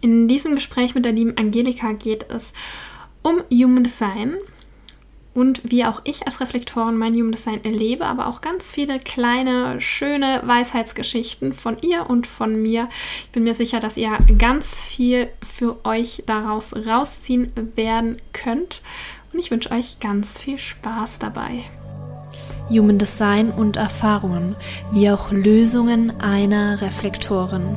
In diesem Gespräch mit der lieben Angelika geht es um Human Design und wie auch ich als Reflektorin mein Human Design erlebe, aber auch ganz viele kleine, schöne Weisheitsgeschichten von ihr und von mir. Ich bin mir sicher, dass ihr ganz viel für euch daraus rausziehen werden könnt. Und ich wünsche euch ganz viel Spaß dabei. Human Design und Erfahrungen, wie auch Lösungen einer Reflektorin.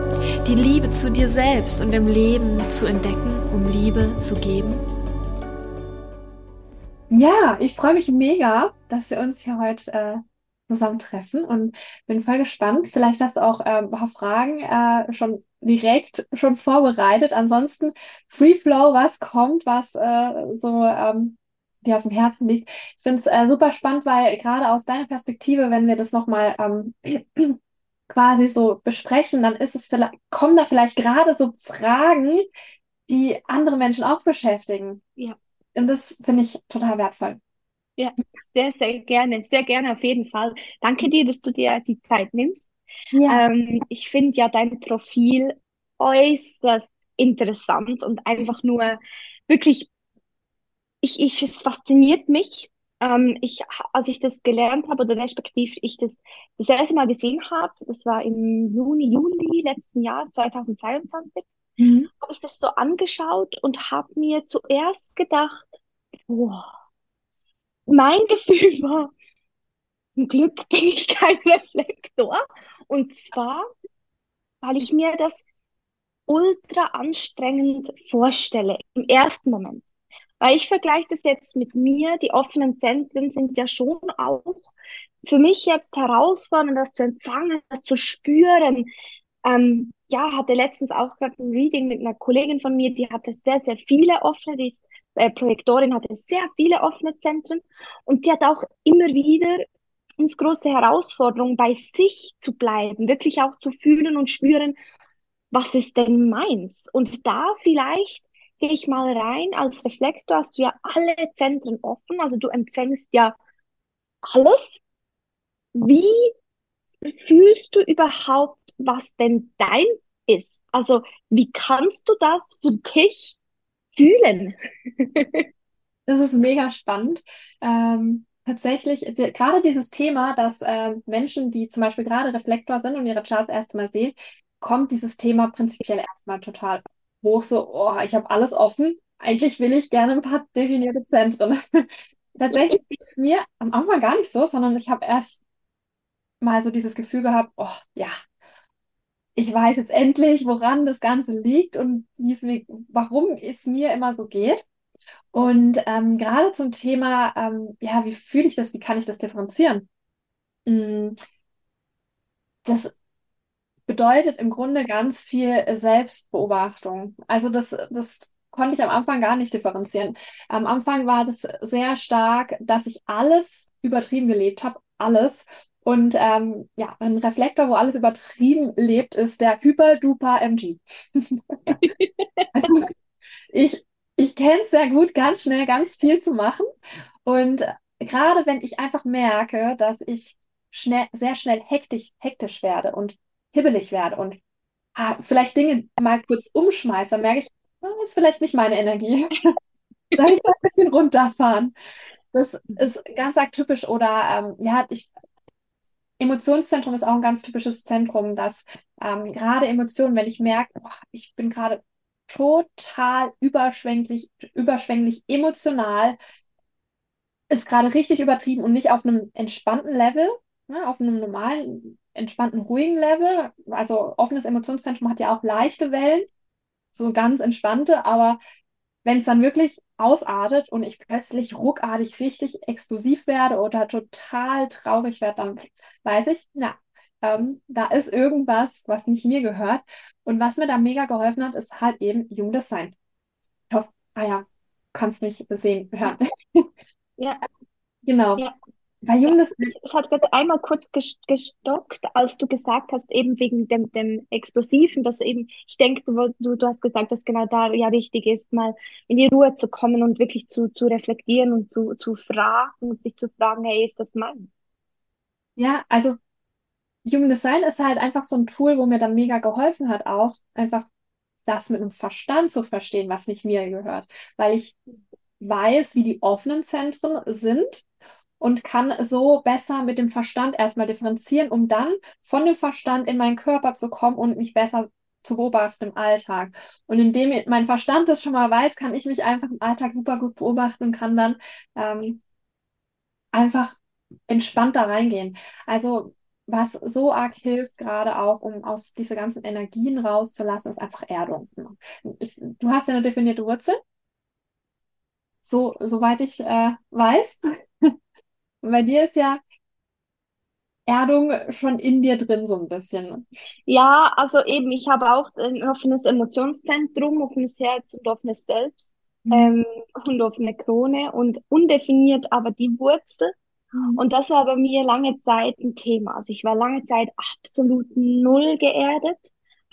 Die Liebe zu dir selbst und im Leben zu entdecken, um Liebe zu geben? Ja, ich freue mich mega, dass wir uns hier heute äh, zusammentreffen und bin voll gespannt. Vielleicht hast du auch äh, ein paar Fragen äh, schon direkt schon vorbereitet. Ansonsten Free Flow, was kommt, was äh, so ähm, dir auf dem Herzen liegt. Ich finde es äh, super spannend, weil gerade aus deiner Perspektive, wenn wir das nochmal ähm, quasi so besprechen, dann ist es vielleicht, kommen da vielleicht gerade so Fragen, die andere Menschen auch beschäftigen. Ja. Und das finde ich total wertvoll. Ja, sehr, sehr gerne, sehr gerne auf jeden Fall. Danke dir, dass du dir die Zeit nimmst. Ja. Ähm, ich finde ja dein Profil äußerst interessant und einfach nur wirklich, ich, ich, es fasziniert mich. Ähm, ich, als ich das gelernt habe oder respektive ich das das erste Mal gesehen habe, das war im Juni, Juli letzten Jahres, 2022, mhm. habe ich das so angeschaut und habe mir zuerst gedacht, wow, mein Gefühl war, zum Glück bin ich kein Reflektor. Und zwar, weil ich mir das ultra anstrengend vorstelle im ersten Moment. Weil ich vergleiche das jetzt mit mir, die offenen Zentren sind ja schon auch für mich jetzt herausfordernd, das zu empfangen, das zu spüren. Ähm, ja, hatte letztens auch gerade ein Reading mit einer Kollegin von mir, die hatte sehr, sehr viele offene, die ist äh, Projektorin hatte sehr viele offene Zentren und die hat auch immer wieder ganz große Herausforderung, bei sich zu bleiben, wirklich auch zu fühlen und spüren, was ist denn meins? Und da vielleicht gehe ich mal rein, als Reflektor hast du ja alle Zentren offen, also du empfängst ja alles. Wie fühlst du überhaupt, was denn dein ist? Also wie kannst du das für dich fühlen. das ist mega spannend. Ähm, tatsächlich, gerade dieses Thema, dass äh, Menschen, die zum Beispiel gerade Reflektor sind und ihre Charts erstmal sehen, kommt dieses Thema prinzipiell erstmal total hoch. So, oh, ich habe alles offen. Eigentlich will ich gerne ein paar definierte Zentren. Tatsächlich ging es mir am Anfang gar nicht so, sondern ich habe erst mal so dieses Gefühl gehabt, oh ja, ich weiß jetzt endlich, woran das Ganze liegt und mir, warum es mir immer so geht. Und ähm, gerade zum Thema, ähm, ja, wie fühle ich das, wie kann ich das differenzieren? Mm, das bedeutet im Grunde ganz viel Selbstbeobachtung. Also das, das konnte ich am Anfang gar nicht differenzieren. Am Anfang war das sehr stark, dass ich alles übertrieben gelebt habe, alles. Und ähm, ja, ein Reflektor, wo alles übertrieben lebt, ist der Hyper-Duper MG. also, ich ich kenne es sehr gut, ganz schnell ganz viel zu machen. Und gerade wenn ich einfach merke, dass ich schnell, sehr schnell hektisch, hektisch werde und hibbelig werde und ah, vielleicht Dinge mal kurz umschmeiße, dann merke ich, das ah, ist vielleicht nicht meine Energie. Soll ich mal ein bisschen runterfahren? Das ist ganz arg typisch. Oder ähm, ja, ich Emotionszentrum ist auch ein ganz typisches Zentrum, dass ähm, gerade Emotionen, wenn ich merke, oh, ich bin gerade total überschwänglich, überschwänglich emotional, ist gerade richtig übertrieben und nicht auf einem entspannten Level, ne, auf einem normalen, entspannten, ruhigen Level. Also offenes Emotionszentrum hat ja auch leichte Wellen, so ganz entspannte, aber wenn es dann wirklich ausartet und ich plötzlich ruckartig richtig explosiv werde oder total traurig werde, dann weiß ich, na, ähm, da ist irgendwas, was nicht mir gehört. Und was mir da mega geholfen hat, ist halt eben Jung Design. Ich hoffe, ah ja, kannst mich sehen, hören. Ja, Genau. ja. Weil Ja, Junges, es hat gerade einmal kurz ges- gestockt, als du gesagt hast, eben wegen dem, dem Explosiven, dass eben, ich denke, du, du, hast gesagt, dass genau da ja wichtig ist, mal in die Ruhe zu kommen und wirklich zu, zu reflektieren und zu, zu fragen und sich zu fragen, hey, ist das mein? ja, also Human Design ist halt einfach so ein Tool, wo mir dann mega geholfen hat, auch einfach das mit dem Verstand zu verstehen, was nicht mir gehört. Weil ich weiß, wie die offenen Zentren sind und kann so besser mit dem Verstand erstmal differenzieren, um dann von dem Verstand in meinen Körper zu kommen und mich besser zu beobachten im Alltag. Und indem mein Verstand das schon mal weiß, kann ich mich einfach im Alltag super gut beobachten und kann dann ähm, einfach entspannt da reingehen. Also was so arg hilft, gerade auch, um aus diese ganzen Energien rauszulassen, ist einfach Erdung. Du hast ja eine definierte Wurzel, so, soweit ich äh, weiß. Und bei dir ist ja Erdung schon in dir drin, so ein bisschen. Ja, also eben, ich habe auch ein offenes Emotionszentrum, offenes Herz und offenes Selbst, Mhm. ähm, und offene Krone und undefiniert aber die Wurzel. Mhm. Und das war bei mir lange Zeit ein Thema. Also ich war lange Zeit absolut null geerdet,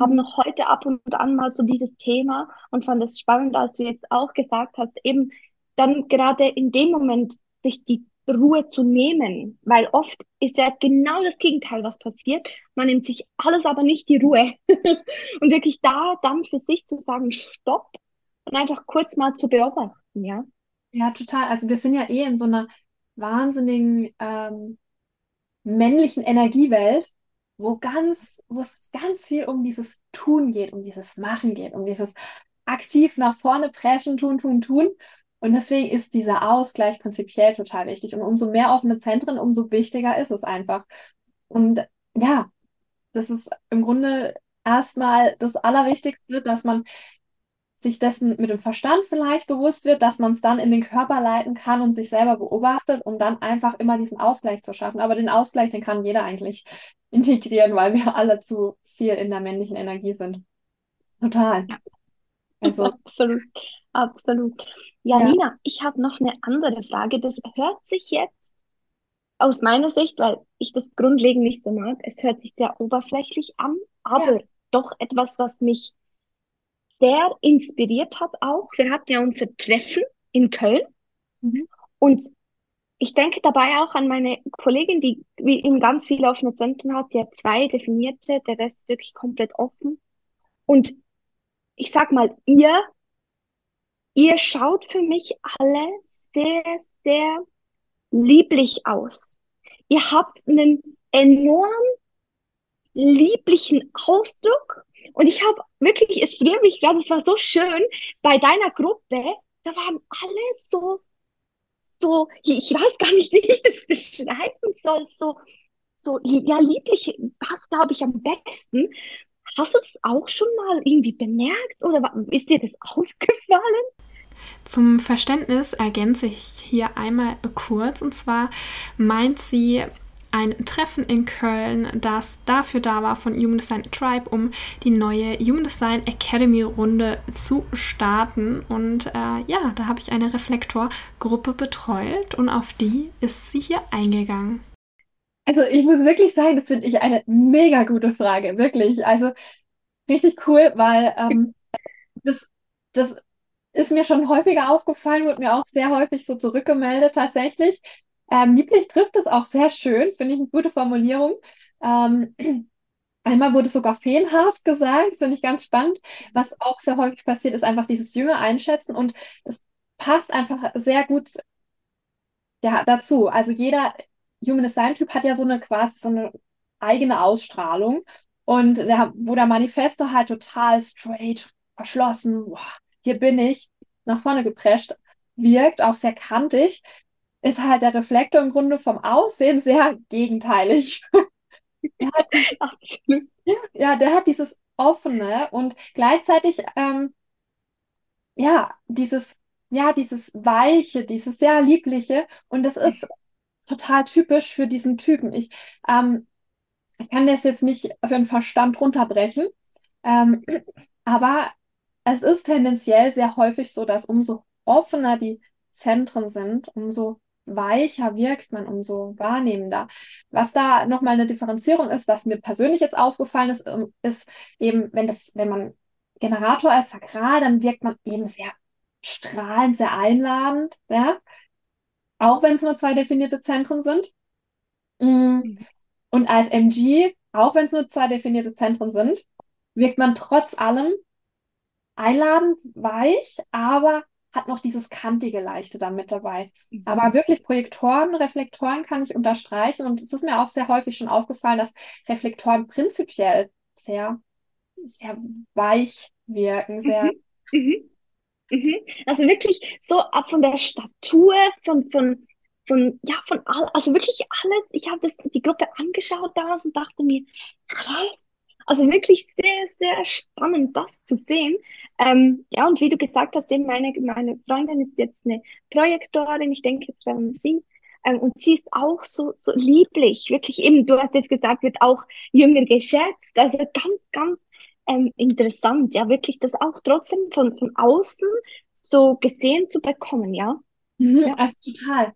habe Mhm. noch heute ab und an mal so dieses Thema und fand es spannend, als du jetzt auch gesagt hast, eben dann gerade in dem Moment sich die Ruhe zu nehmen, weil oft ist ja genau das Gegenteil, was passiert. Man nimmt sich alles, aber nicht die Ruhe. Und wirklich da dann für sich zu sagen, Stopp und einfach kurz mal zu beobachten, ja. Ja, total. Also wir sind ja eh in so einer wahnsinnigen ähm, männlichen Energiewelt, wo ganz, wo es ganz viel um dieses Tun geht, um dieses Machen geht, um dieses aktiv nach vorne preschen, tun, tun, tun. Und deswegen ist dieser Ausgleich prinzipiell total wichtig. Und umso mehr offene Zentren, umso wichtiger ist es einfach. Und ja, das ist im Grunde erstmal das Allerwichtigste, dass man sich dessen mit dem Verstand vielleicht bewusst wird, dass man es dann in den Körper leiten kann und sich selber beobachtet, um dann einfach immer diesen Ausgleich zu schaffen. Aber den Ausgleich, den kann jeder eigentlich integrieren, weil wir alle zu viel in der männlichen Energie sind. Total. Also, Absolut, absolut. Ja, ja, ich habe noch eine andere Frage. Das hört sich jetzt aus meiner Sicht, weil ich das grundlegend nicht so mag, es hört sich sehr oberflächlich an, ja. aber doch etwas, was mich sehr inspiriert hat auch. Wir hatten ja unser Treffen in Köln Mhm. und ich denke dabei auch an meine Kollegin, die wie eben ganz viele offene Zentren hat, die hat zwei definierte, der Rest ist wirklich komplett offen. Und ich sag mal, ihr, ihr schaut für mich alle sehr, sehr lieblich aus. Ihr habt einen enorm lieblichen Ausdruck. Und ich habe wirklich, es friert mich gerade, es war so schön, bei deiner Gruppe, da waren alle so, so, ich weiß gar nicht, wie ich das beschreiben soll, so, so, ja, lieblich passt, glaube ich, am besten. Hast du das auch schon mal irgendwie bemerkt oder ist dir das aufgefallen? Zum Verständnis ergänze ich hier einmal kurz. Und zwar meint sie ein Treffen in Köln, das dafür da war von Human Design Tribe, um die neue Human Design Academy Runde zu starten. Und äh, ja, da habe ich eine Reflektorgruppe betreut und auf die ist sie hier eingegangen. Also ich muss wirklich sagen, das finde ich eine mega gute Frage, wirklich. Also richtig cool, weil ähm, das, das ist mir schon häufiger aufgefallen, wurde mir auch sehr häufig so zurückgemeldet tatsächlich. Ähm, lieblich trifft es auch sehr schön, finde ich eine gute Formulierung. Ähm, einmal wurde sogar feenhaft gesagt, finde ich ganz spannend. Was auch sehr häufig passiert, ist einfach dieses Jünger einschätzen und es passt einfach sehr gut ja, dazu. Also jeder Human Design Typ hat ja so eine quasi so eine eigene Ausstrahlung und der, wo der Manifesto halt total straight, verschlossen, boah, hier bin ich, nach vorne geprescht wirkt, auch sehr kantig, ist halt der Reflektor im Grunde vom Aussehen sehr gegenteilig. Hat, ja, der hat dieses offene und gleichzeitig ähm, ja dieses ja dieses weiche, dieses sehr liebliche und das ist total typisch für diesen Typen. Ich, ähm, kann das jetzt nicht für den Verstand runterbrechen, ähm, aber es ist tendenziell sehr häufig so, dass umso offener die Zentren sind, umso weicher wirkt man, umso wahrnehmender. Was da nochmal eine Differenzierung ist, was mir persönlich jetzt aufgefallen ist, ähm, ist eben, wenn das, wenn man Generator ist, sakral, dann wirkt man eben sehr strahlend, sehr einladend, ja. Auch wenn es nur zwei definierte Zentren sind. Mm. Und als MG, auch wenn es nur zwei definierte Zentren sind, wirkt man trotz allem einladend, weich, aber hat noch dieses kantige Leichte da mit dabei. Mhm. Aber wirklich Projektoren, Reflektoren kann ich unterstreichen. Und es ist mir auch sehr häufig schon aufgefallen, dass Reflektoren prinzipiell sehr, sehr weich wirken, sehr. Mhm. Mhm. mhm. Also wirklich so ab von der Statur, von, von, von, ja, von all, also wirklich alles. Ich habe das die Gruppe angeschaut damals und dachte mir, krass, also wirklich sehr, sehr spannend, das zu sehen. Ähm, ja, und wie du gesagt hast, eben meine, meine Freundin ist jetzt eine Projektorin, ich denke jetzt an sie. Ähm, und sie ist auch so, so lieblich, wirklich eben, du hast jetzt gesagt, wird auch jünger geschätzt. Also ganz, ganz ähm, interessant, ja, wirklich das auch trotzdem von, von außen so gesehen zu bekommen, ja. Mhm, ja. Also total.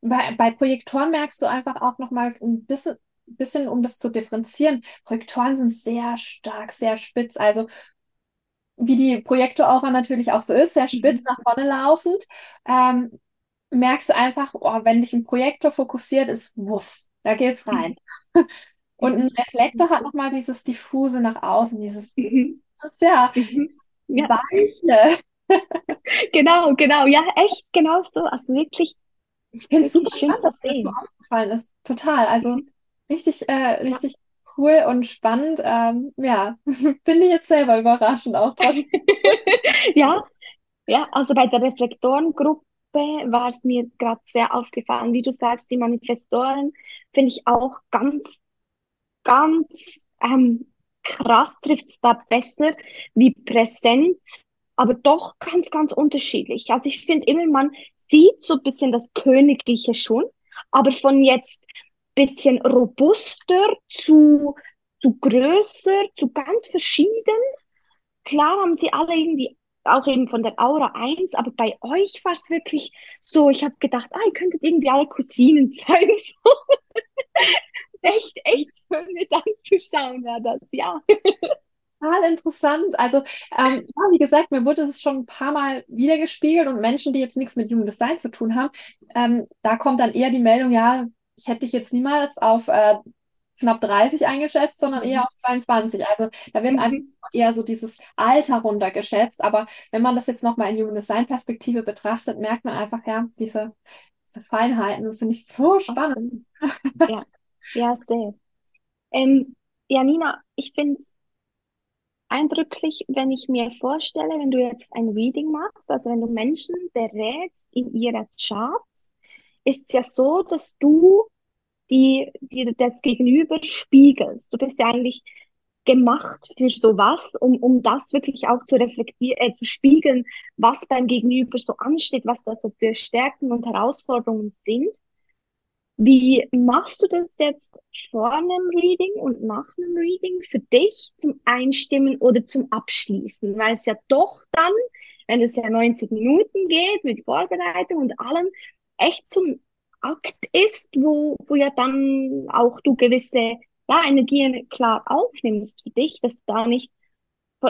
Bei, bei Projektoren merkst du einfach auch nochmal ein bisschen, bisschen, um das zu differenzieren, Projektoren sind sehr stark, sehr spitz. Also wie die Projektoraura natürlich auch so ist, sehr spitz mhm. nach vorne laufend, ähm, merkst du einfach, oh, wenn dich ein Projektor fokussiert, ist wuff, da geht's rein. Mhm. Und ein Reflektor hat nochmal dieses diffuse nach außen, dieses, mhm. ist ja, ja. weiche. genau, genau, ja, echt, genau so. Also wirklich. Ich finde es super schön spannend, dass das so aufgefallen ist. Total. Also richtig, äh, richtig cool und spannend. Ähm, ja, finde ich jetzt selber überraschend auch ja, ja, also bei der Reflektorengruppe war es mir gerade sehr aufgefallen. Wie du sagst, die Manifestoren finde ich auch ganz, ganz ähm, krass trifft es da besser, wie präsent, aber doch ganz, ganz unterschiedlich. Also ich finde immer, man sieht so ein bisschen das Königliche schon, aber von jetzt bisschen robuster zu, zu größer, zu ganz verschieden. Klar haben sie alle irgendwie auch eben von der Aura 1, aber bei euch war es wirklich so, ich habe gedacht, ah, ihr könntet irgendwie alle Cousinen sein. So. echt, echt schön mit anzuschauen, ja, das, ja. Total interessant. Also, ähm, ja, wie gesagt, mir wurde das schon ein paar Mal wiedergespiegelt und Menschen, die jetzt nichts mit Human Design zu tun haben, ähm, da kommt dann eher die Meldung, ja, ich hätte dich jetzt niemals auf äh, knapp 30 eingeschätzt, sondern eher auf 22. Also da wird mhm. einfach eher so dieses Alter runtergeschätzt. Aber wenn man das jetzt nochmal in Human Design Perspektive betrachtet, merkt man einfach, ja, diese, diese Feinheiten, das finde ich so spannend. Ja, ja sehr. Ähm, ja, Nina, ich finde es eindrücklich, wenn ich mir vorstelle, wenn du jetzt ein Reading machst, also wenn du Menschen berätst in ihrer Charts, ist es ja so, dass du die, die das Gegenüber spiegelst. Du bist ja eigentlich gemacht für sowas, um, um das wirklich auch zu reflektieren, äh, zu spiegeln, was beim Gegenüber so ansteht, was da so für Stärken und Herausforderungen sind. Wie machst du das jetzt vor einem Reading und nach einem Reading für dich zum Einstimmen oder zum Abschließen? Weil es ja doch dann, wenn es ja 90 Minuten geht mit Vorbereitung und allem, echt so ein Akt ist, wo, wo ja dann auch du gewisse ja, Energien klar aufnimmst für dich, dass du da nicht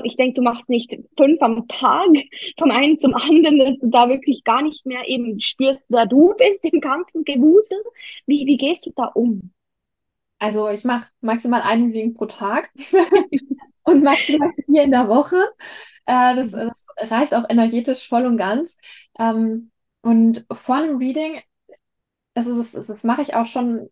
ich denke, du machst nicht fünf am Tag vom einen zum anderen, dass du da wirklich gar nicht mehr eben spürst, wer du bist im ganzen Gewusel. Wie, wie gehst du da um? Also ich mache maximal einen Reading pro Tag und maximal vier in der Woche. Äh, das, mhm. das reicht auch energetisch voll und ganz. Ähm, und vor einem Reading, das, ist, das, das mache ich auch schon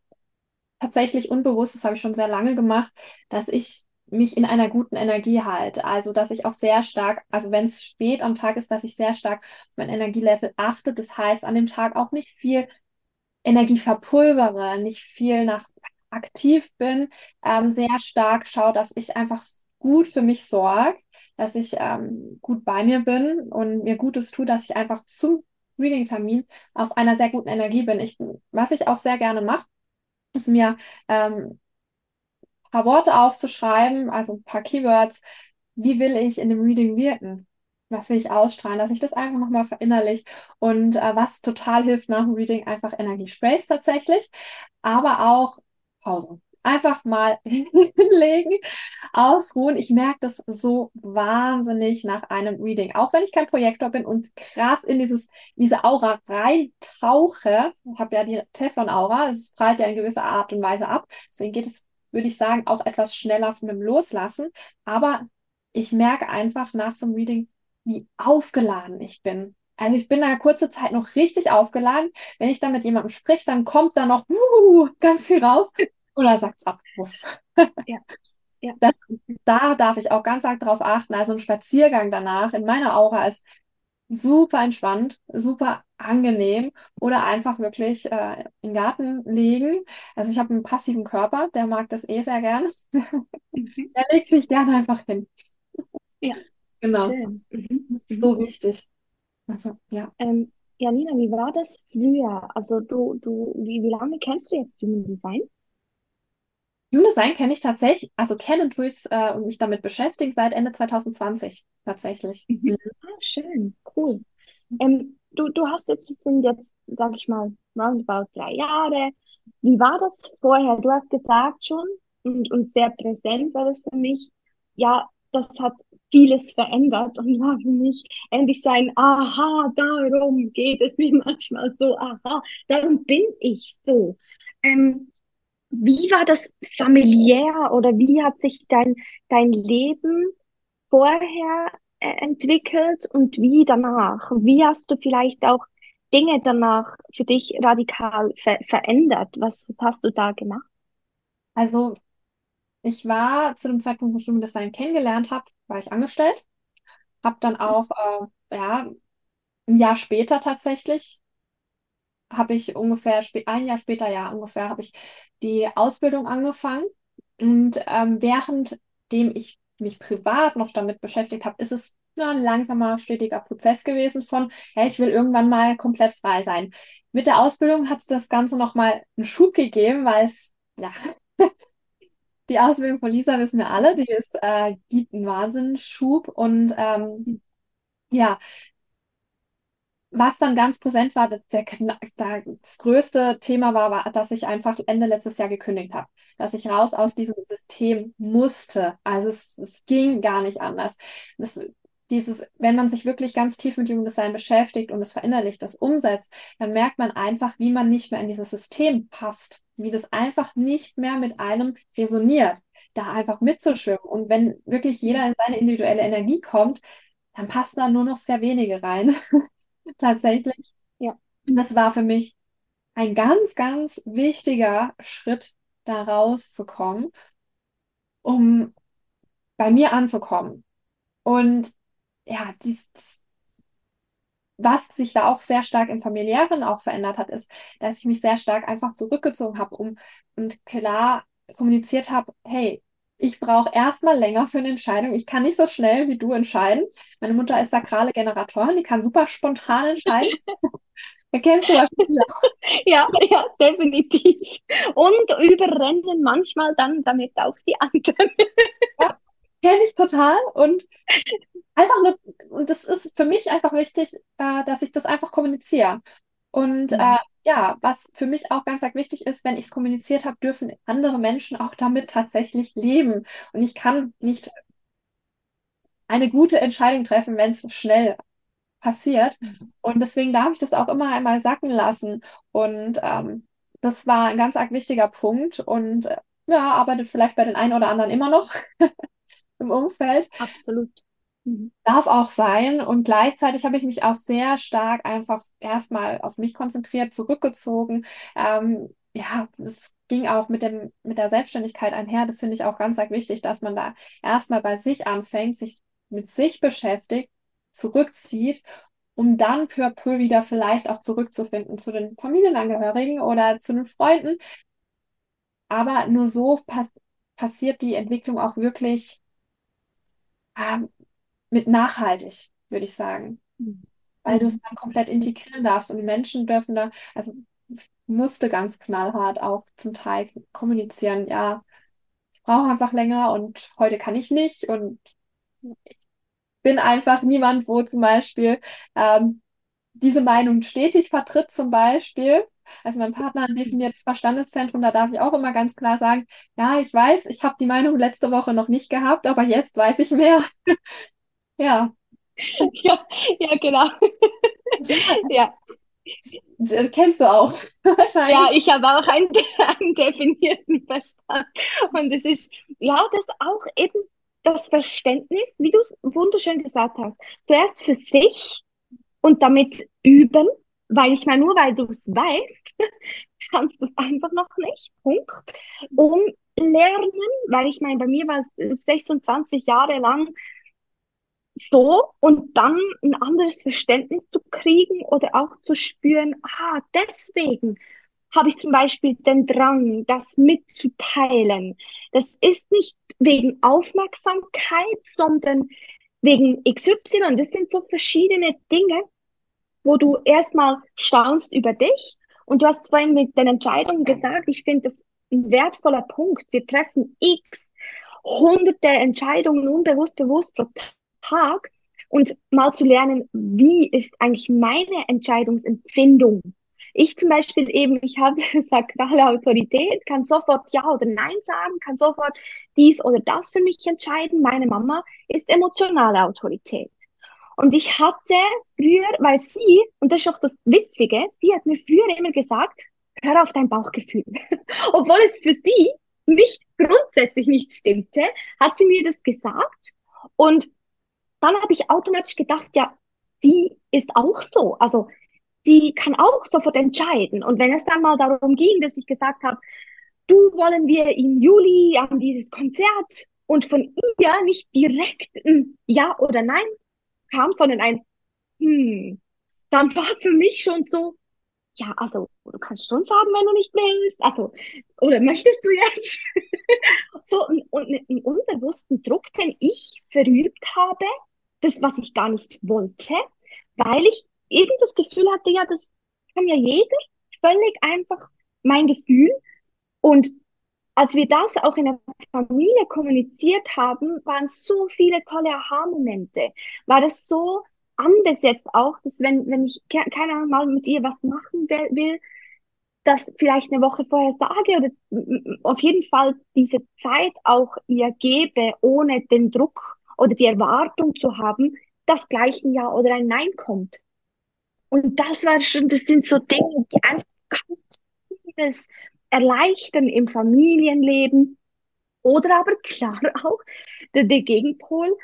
tatsächlich unbewusst, das habe ich schon sehr lange gemacht, dass ich mich in einer guten Energie halte. Also, dass ich auch sehr stark, also wenn es spät am Tag ist, dass ich sehr stark auf mein Energielevel achte. Das heißt, an dem Tag auch nicht viel Energie verpulvere, nicht viel nach aktiv bin, ähm, sehr stark schaue, dass ich einfach gut für mich sorge, dass ich ähm, gut bei mir bin und mir Gutes tue, dass ich einfach zum Reading-Termin auf einer sehr guten Energie bin. Ich, was ich auch sehr gerne mache, ist mir ähm, ein paar Worte aufzuschreiben, also ein paar Keywords. Wie will ich in dem Reading wirken? Was will ich ausstrahlen, dass ich das einfach nochmal verinnerlich und äh, was total hilft nach dem Reading, einfach Energiesprays tatsächlich, aber auch Pause. Einfach mal hinlegen, ausruhen. Ich merke das so wahnsinnig nach einem Reading. Auch wenn ich kein Projektor bin und krass in dieses, diese Aura reintauche. Ich habe ja die Teflon-Aura. Es prallt ja in gewisser Art und Weise ab. Deswegen geht es, würde ich sagen, auch etwas schneller von dem Loslassen. Aber ich merke einfach nach so einem Reading, wie aufgeladen ich bin. Also ich bin da kurze Zeit noch richtig aufgeladen. Wenn ich dann mit jemandem spreche, dann kommt da noch uh, ganz viel raus oder sagt es ab. Ja. Ja. Das, da darf ich auch ganz arg drauf achten. Also ein Spaziergang danach in meiner Aura ist super entspannt, super angenehm oder einfach wirklich äh, in den Garten legen. Also ich habe einen passiven Körper, der mag das eh sehr gern. Mhm. der legt sich gerne einfach hin. Ja, genau. Mhm. So wichtig. Also, ja. Ähm, Janina, wie war das früher? Also du, du, wie, wie lange kennst du jetzt Human Design? Human Design kenne ich tatsächlich, also kenne und es äh, und mich damit beschäftigen seit Ende 2020 tatsächlich. Mhm. mhm. Ah, schön, cool. Ähm, du, du hast jetzt, es sind jetzt, sag ich mal, roundabout drei Jahre. Wie war das vorher? Du hast gesagt schon und, und sehr präsent war das für mich. Ja, das hat vieles verändert und war für mich endlich sein, aha, darum geht es mir manchmal so, aha, darum bin ich so. Ähm, wie war das familiär oder wie hat sich dein, dein Leben vorher äh, entwickelt und wie danach? Wie hast du vielleicht auch Dinge danach für dich radikal ver verändert? Was, was hast du da gemacht? Also ich war zu dem Zeitpunkt, wo ich Human Design kennengelernt habe, war ich angestellt. Habe dann auch, äh, ja, ein Jahr später tatsächlich, habe ich ungefähr, ein Jahr später, ja, ungefähr, habe ich die Ausbildung angefangen. Und ähm, währenddem ich mich privat noch damit beschäftigt habe, ist es ja, ein langsamer, stetiger Prozess gewesen von, ja, ich will irgendwann mal komplett frei sein. Mit der Ausbildung hat es das Ganze nochmal einen Schub gegeben, weil es, ja, die Ausbildung von Lisa wissen wir alle, die ist, äh, gibt einen Wahnsinnsschub und ähm, ja, was dann ganz präsent war, der, der, das größte Thema war, war, dass ich einfach Ende letztes Jahr gekündigt habe, dass ich raus aus diesem System musste. Also es, es ging gar nicht anders. Das, dieses, wenn man sich wirklich ganz tief mit Human Design beschäftigt und es verinnerlicht, das umsetzt, dann merkt man einfach, wie man nicht mehr in dieses System passt, wie das einfach nicht mehr mit einem resoniert, da einfach mitzuschwimmen. Und wenn wirklich jeder in seine individuelle Energie kommt, dann passen da nur noch sehr wenige rein. Tatsächlich. Ja. Und das war für mich ein ganz, ganz wichtiger Schritt, da rauszukommen, um bei mir anzukommen. Und ja, dies, was sich da auch sehr stark im familiären auch verändert hat, ist, dass ich mich sehr stark einfach zurückgezogen habe um, und klar kommuniziert habe, hey, ich brauche erstmal länger für eine Entscheidung. Ich kann nicht so schnell wie du entscheiden. Meine Mutter ist sakrale Generatorin, die kann super spontan entscheiden. Erkennst du wahrscheinlich auch. Ja, ja, definitiv. Und überrennen manchmal dann damit auch die anderen. Ja, kenne ich total. Und einfach nur, und das ist für mich einfach wichtig, äh, dass ich das einfach kommuniziere. Und mhm. äh, ja, was für mich auch ganz wichtig ist, wenn ich es kommuniziert habe, dürfen andere Menschen auch damit tatsächlich leben. Und ich kann nicht eine gute Entscheidung treffen, wenn es schnell passiert. Mhm. Und deswegen darf ich das auch immer einmal sacken lassen. Und ähm, das war ein ganz arg wichtiger Punkt und äh, ja, arbeitet vielleicht bei den einen oder anderen immer noch im Umfeld. Absolut. Mhm. Darf auch sein. Und gleichzeitig habe ich mich auch sehr stark einfach erstmal auf mich konzentriert, zurückgezogen. Ähm, ja, es ging auch mit dem, mit der Selbstständigkeit einher. Das finde ich auch ganz, wichtig, dass man da erstmal bei sich anfängt, sich mit sich beschäftigt, zurückzieht, um dann peu à peu wieder vielleicht auch zurückzufinden zu den Familienangehörigen oder zu den Freunden. Aber nur so pass passiert die Entwicklung auch wirklich ähm, mit nachhaltig, würde ich sagen. Mhm. Weil du es dann komplett integrieren darfst und die Menschen dürfen da, also musste ganz knallhart auch zum Teil kommunizieren, ja, ich brauche einfach länger und heute kann ich nicht und bin einfach niemand, wo zum Beispiel ähm, diese Meinung stetig vertritt, zum Beispiel. Also mein Partner definiert das Verstandeszentrum, da darf ich auch immer ganz klar sagen, ja, ich weiß, ich habe die Meinung letzte Woche noch nicht gehabt, aber jetzt weiß ich mehr. Ja. Ja, ja, genau. ja. Das kennst du auch wahrscheinlich. Ja, ich habe auch einen, einen definierten Verstand. Und es ist, ja, das auch eben das Verständnis, wie du es wunderschön gesagt hast. Zuerst für sich und damit üben, weil ich meine, nur weil du es weißt, kannst du es einfach noch nicht. Punkt. Um lernen, weil ich meine, bei mir war es 26 Jahre lang so und dann ein anderes Verständnis zu kriegen oder auch zu spüren, ah, deswegen habe ich zum Beispiel den Drang, das mitzuteilen. Das ist nicht wegen Aufmerksamkeit, sondern wegen XY. Das sind so verschiedene Dinge, wo du erstmal staunst über dich. Und du hast vorhin mit den Entscheidungen gesagt, ich finde das ein wertvoller Punkt. Wir treffen x hunderte Entscheidungen unbewusst, bewusst pro Tag und mal zu lernen, wie ist eigentlich meine Entscheidungsempfindung? Ich zum Beispiel eben, ich habe sakrale Autorität, kann sofort Ja oder Nein sagen, kann sofort dies oder das für mich entscheiden. Meine Mama ist emotionale Autorität. Und ich hatte früher, weil sie, und das ist auch das Witzige, sie hat mir früher immer gesagt, hör auf dein Bauchgefühl. Obwohl es für sie nicht grundsätzlich nicht stimmte, hat sie mir das gesagt. Und dann habe ich automatisch gedacht, ja, sie ist auch so. Also sie kann auch sofort entscheiden. Und wenn es dann mal darum ging, dass ich gesagt habe, du wollen wir im Juli an dieses Konzert und von ihr nicht direkt ein Ja oder Nein kam, sondern ein Hm, dann war für mich schon so, ja, also du kannst schon sagen, wenn du nicht willst. Also, oder möchtest du jetzt? so und einen unbewussten Druck, den ich verübt habe, das, was ich gar nicht wollte, weil ich eben das Gefühl hatte, ja, das kann ja jeder, völlig einfach mein Gefühl. Und als wir das auch in der Familie kommuniziert haben, waren so viele tolle Aha-Momente. War das so anders jetzt auch, dass wenn, wenn ich keine Ahnung mal mit ihr was machen will, das vielleicht eine Woche vorher sage oder auf jeden Fall diese Zeit auch ihr gebe, ohne den Druck oder die Erwartung zu haben, dass gleich ein Ja oder ein Nein kommt. Und das war schon, das sind so Dinge, die einfach ganz vieles erleichtern im Familienleben oder aber klar auch der, der Gegenpol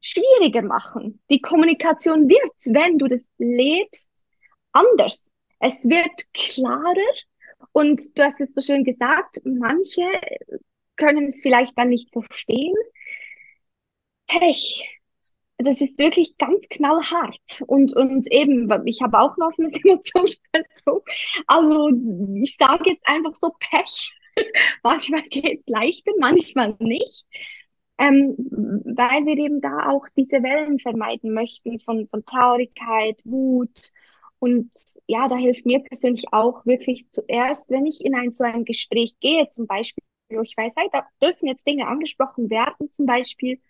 schwieriger machen. Die Kommunikation wird, wenn du das lebst, anders. Es wird klarer und du hast es so schön gesagt, manche können es vielleicht dann nicht verstehen. Pech das ist wirklich ganz knallhart. Und, und eben, ich habe auch noch ein Emotionszentrum. Also ich sage jetzt einfach so Pech. manchmal geht es leichter, manchmal nicht. Ähm, weil wir eben da auch diese Wellen vermeiden möchten von, von Traurigkeit, Wut. Und ja, da hilft mir persönlich auch wirklich zuerst, wenn ich in ein so ein Gespräch gehe, zum Beispiel, wo ich weiß, hey, da dürfen jetzt Dinge angesprochen werden, zum Beispiel,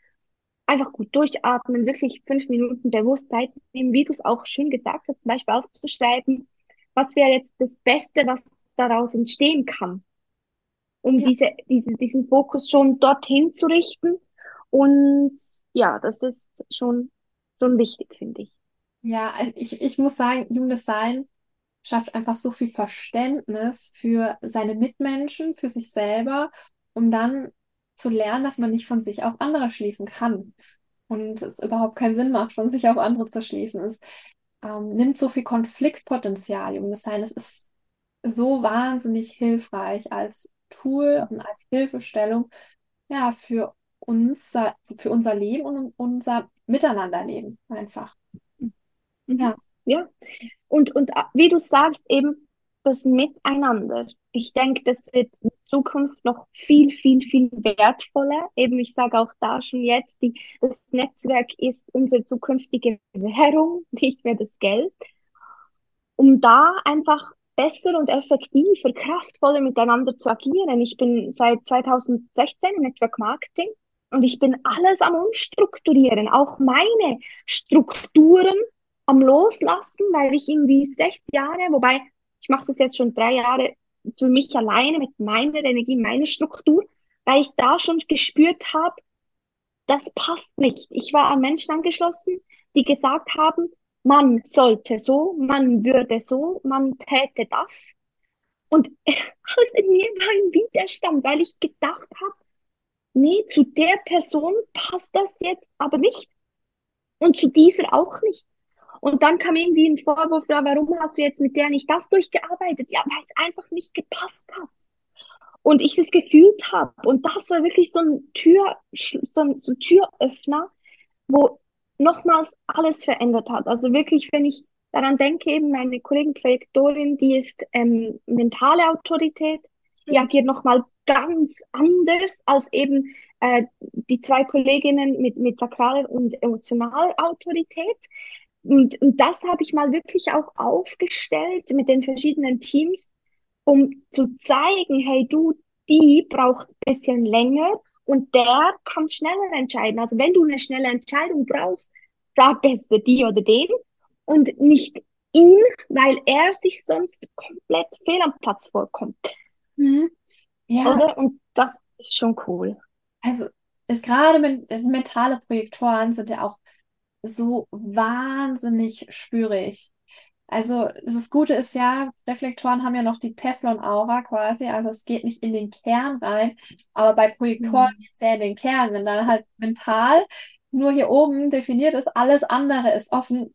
einfach gut durchatmen, wirklich fünf Minuten Bewusstsein nehmen, wie du es auch schön gesagt hast, zum Beispiel aufzuschreiben, was wäre jetzt das Beste, was daraus entstehen kann, um ja. diese, diese, diesen Fokus schon dorthin zu richten. Und ja, das ist schon, schon wichtig, finde ich. Ja, ich, ich muss sagen, Human Design schafft einfach so viel Verständnis für seine Mitmenschen, für sich selber, um dann zu lernen, dass man nicht von sich auf andere schließen kann und es überhaupt keinen Sinn macht, von sich auf andere zu schließen. Es ähm, nimmt so viel Konfliktpotenzial im Design. Es ist so wahnsinnig hilfreich als Tool und als Hilfestellung ja, für, unser, für unser Leben und unser Miteinanderleben einfach. Mhm. Ja. Ja, und, und äh, wie du sagst, eben das Miteinander. Ich denke, das wird in Zukunft noch viel, viel, viel wertvoller. Eben, ich sage auch da schon jetzt, die, das Netzwerk ist unsere zukünftige Währung, nicht mehr das Geld. Um da einfach besser und effektiver, kraftvoller miteinander zu agieren. Ich bin seit 2016 im Network Marketing und ich bin alles am Umstrukturieren, auch meine Strukturen am Loslassen, weil ich irgendwie sechs Jahre, wobei ich mache das jetzt schon drei Jahre für mich alleine mit meiner Energie, meiner Struktur, weil ich da schon gespürt habe, das passt nicht. Ich war an Menschen angeschlossen, die gesagt haben, man sollte so, man würde so, man täte das. Und alles in mir war ein Widerstand, weil ich gedacht habe, nee, zu der Person passt das jetzt aber nicht. Und zu dieser auch nicht. Und dann kam irgendwie ein Vorwurf, warum hast du jetzt mit der nicht das durchgearbeitet? Ja, weil es einfach nicht gepasst hat. Und ich das gefühlt habe. Und das war wirklich so ein Tür, so ein, so ein Türöffner, wo nochmals alles verändert hat. Also wirklich, wenn ich daran denke, eben meine Kollegin Projektorin, die ist ähm, mentale Autorität, die mhm. agiert nochmal ganz anders als eben äh, die zwei Kolleginnen mit, mit sakraler und emotionaler Autorität. Und, und das habe ich mal wirklich auch aufgestellt mit den verschiedenen Teams, um zu zeigen, hey, du, die braucht ein bisschen länger und der kann schneller entscheiden. Also wenn du eine schnelle Entscheidung brauchst, sag besser die oder den und nicht ihn, weil er sich sonst komplett fehl am Platz vorkommt. Mhm. Ja. Oder? Und das ist schon cool. Also gerade mit, mentale Projektoren sind ja auch so wahnsinnig spürig. Also das Gute ist ja, Reflektoren haben ja noch die Teflon-Aura quasi, also es geht nicht in den Kern rein, aber bei Projektoren mhm. geht es ja in den Kern. Wenn dann halt mental nur hier oben definiert ist, alles andere ist offen,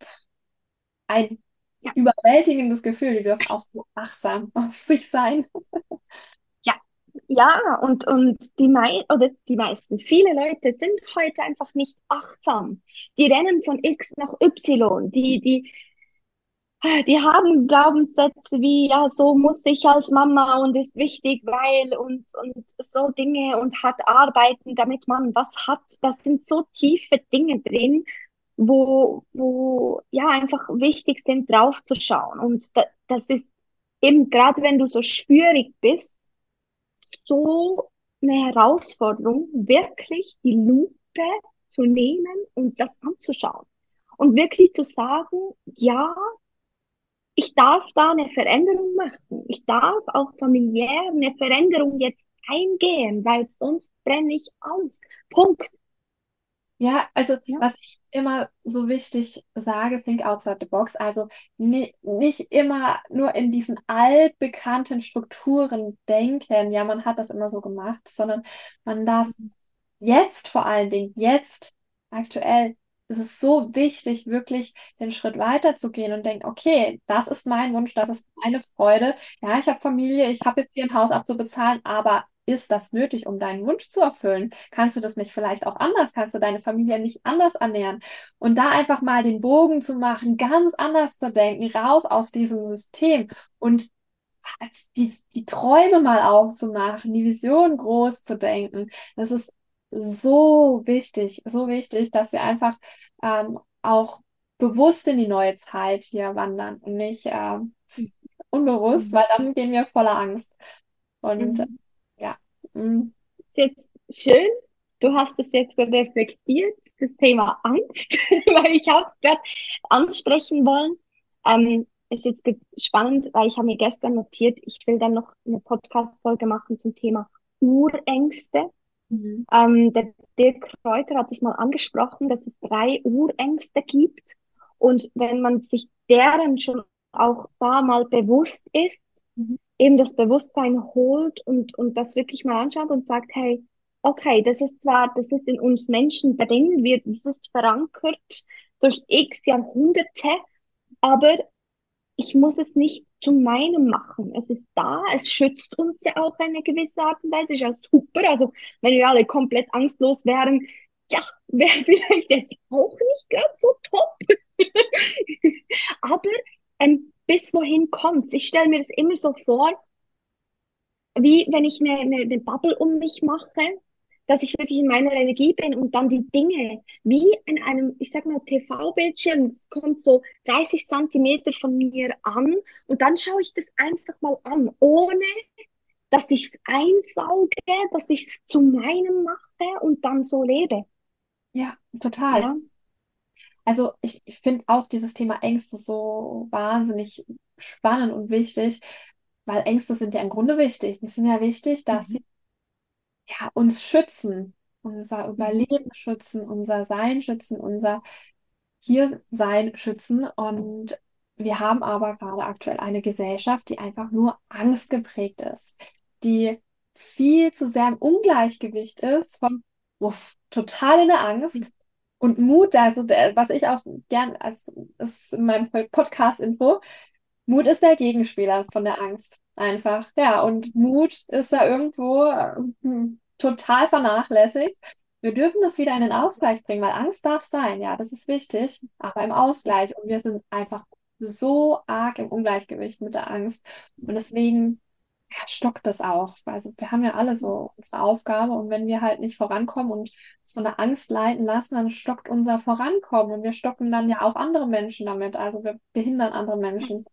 ein ja. überwältigendes Gefühl. Die dürfen auch so achtsam auf sich sein. Ja, und, und die, mei oder die meisten, viele Leute sind heute einfach nicht achtsam. Die rennen von X nach Y. Die, die, die haben Glaubenssätze wie, ja, so muss ich als Mama und ist wichtig, weil und, und so Dinge und hat arbeiten, damit man was hat. Das sind so tiefe Dinge drin, wo, wo ja einfach wichtig sind, draufzuschauen. Und da, das ist eben gerade, wenn du so schwierig bist, so eine Herausforderung, wirklich die Lupe zu nehmen und das anzuschauen. Und wirklich zu sagen, ja, ich darf da eine Veränderung machen. Ich darf auch familiär eine Veränderung jetzt eingehen, weil sonst brenne ich aus. Punkt. Ja, also ja. was ich immer so wichtig sage, think outside the box. Also ni nicht immer nur in diesen altbekannten Strukturen denken, ja, man hat das immer so gemacht, sondern man darf mhm. jetzt vor allen Dingen, jetzt aktuell es ist so wichtig, wirklich den Schritt weiter zu gehen und denken, okay, das ist mein Wunsch, das ist meine Freude. Ja, ich habe Familie, ich habe jetzt hier ein Haus abzubezahlen, aber ist das nötig, um deinen Wunsch zu erfüllen? Kannst du das nicht vielleicht auch anders? Kannst du deine Familie nicht anders ernähren? Und da einfach mal den Bogen zu machen, ganz anders zu denken, raus aus diesem System und die, die Träume mal aufzumachen, die Vision groß zu denken. Das ist so wichtig, so wichtig, dass wir einfach ähm, auch bewusst in die neue Zeit hier wandern und nicht äh, unbewusst, mhm. weil dann gehen wir voller Angst. Und mhm. Mhm. Ist jetzt schön. Du hast es jetzt reflektiert, das Thema Angst, weil ich habe es gerade ansprechen wollen. Ähm, ist jetzt spannend, weil ich habe mir gestern notiert, ich will dann noch eine Podcast-Folge machen zum Thema Urängste. Mhm. Ähm, der Dirk Kräuter hat es mal angesprochen, dass es drei Urängste gibt. Und wenn man sich deren schon auch da mal bewusst ist, mhm. Eben das Bewusstsein holt und, und das wirklich mal anschaut und sagt, hey, okay, das ist zwar, das ist in uns Menschen drin, wir, das ist verankert durch x Jahrhunderte, aber ich muss es nicht zu meinem machen. Es ist da, es schützt uns ja auch eine gewisse Art und Weise, ist ja super. Also, wenn wir alle komplett angstlos wären, ja, wäre vielleicht jetzt auch nicht gerade so top. Aber bis wohin kommt's? Ich stelle mir das immer so vor, wie wenn ich eine, eine, eine Bubble um mich mache dass ich wirklich in meiner Energie bin und dann die Dinge wie in einem, ich sag mal, TV-Bildschirm, es kommt so 30 Zentimeter von mir an und dann schaue ich das einfach mal an, ohne dass ich es einsauge, dass ich es zu meinem mache und dann so lebe. Ja, total. Ja. Also ich, ich finde auch dieses Thema Ängste so wahnsinnig spannend und wichtig, weil Ängste sind ja im Grunde wichtig. Die sind ja wichtig, dass mhm. sie ja, uns schützen, unser mhm. Überleben schützen, unser Sein schützen, unser Hiersein schützen. Und wir haben aber gerade aktuell eine Gesellschaft, die einfach nur Angst geprägt ist, die viel zu sehr im Ungleichgewicht ist von uff, total in der Angst mhm. Und Mut, also der, was ich auch gern, als ist in meinem Podcast-Info, Mut ist der Gegenspieler von der Angst. Einfach. Ja, und Mut ist da irgendwo äh, total vernachlässigt. Wir dürfen das wieder in den Ausgleich bringen, weil Angst darf sein, ja, das ist wichtig, aber im Ausgleich. Und wir sind einfach so arg im Ungleichgewicht mit der Angst. Und deswegen stockt das auch. Also wir haben ja alle so unsere Aufgabe und wenn wir halt nicht vorankommen und uns von der Angst leiten lassen, dann stockt unser Vorankommen und wir stocken dann ja auch andere Menschen damit. Also wir behindern andere Menschen.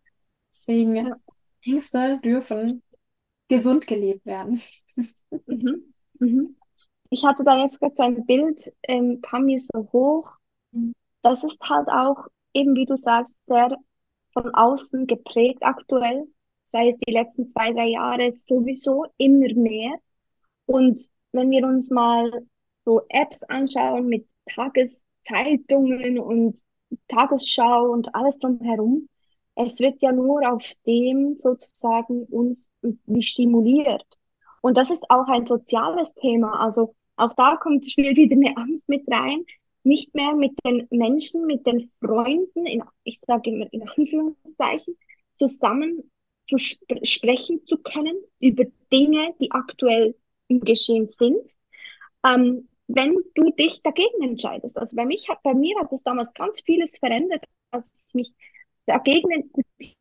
Deswegen ja. Ängste dürfen gesund gelebt werden. Mhm. Mhm. Ich hatte da jetzt gerade so ein Bild, ähm, kam mir so hoch. Mhm. Das ist halt auch, eben wie du sagst, sehr von außen geprägt aktuell sei es die letzten zwei, drei Jahre, sowieso immer mehr. Und wenn wir uns mal so Apps anschauen mit Tageszeitungen und Tagesschau und alles drumherum, es wird ja nur auf dem sozusagen uns wie stimuliert. Und das ist auch ein soziales Thema. Also auch da kommt schnell wieder eine Angst mit rein. Nicht mehr mit den Menschen, mit den Freunden, in, ich sage immer in Anführungszeichen, zusammen zu sp sprechen zu können über Dinge, die aktuell im Geschehen sind. Ähm, wenn du dich dagegen entscheidest. Also bei, mich, bei mir hat es damals ganz vieles verändert, als ich mich dagegen, ich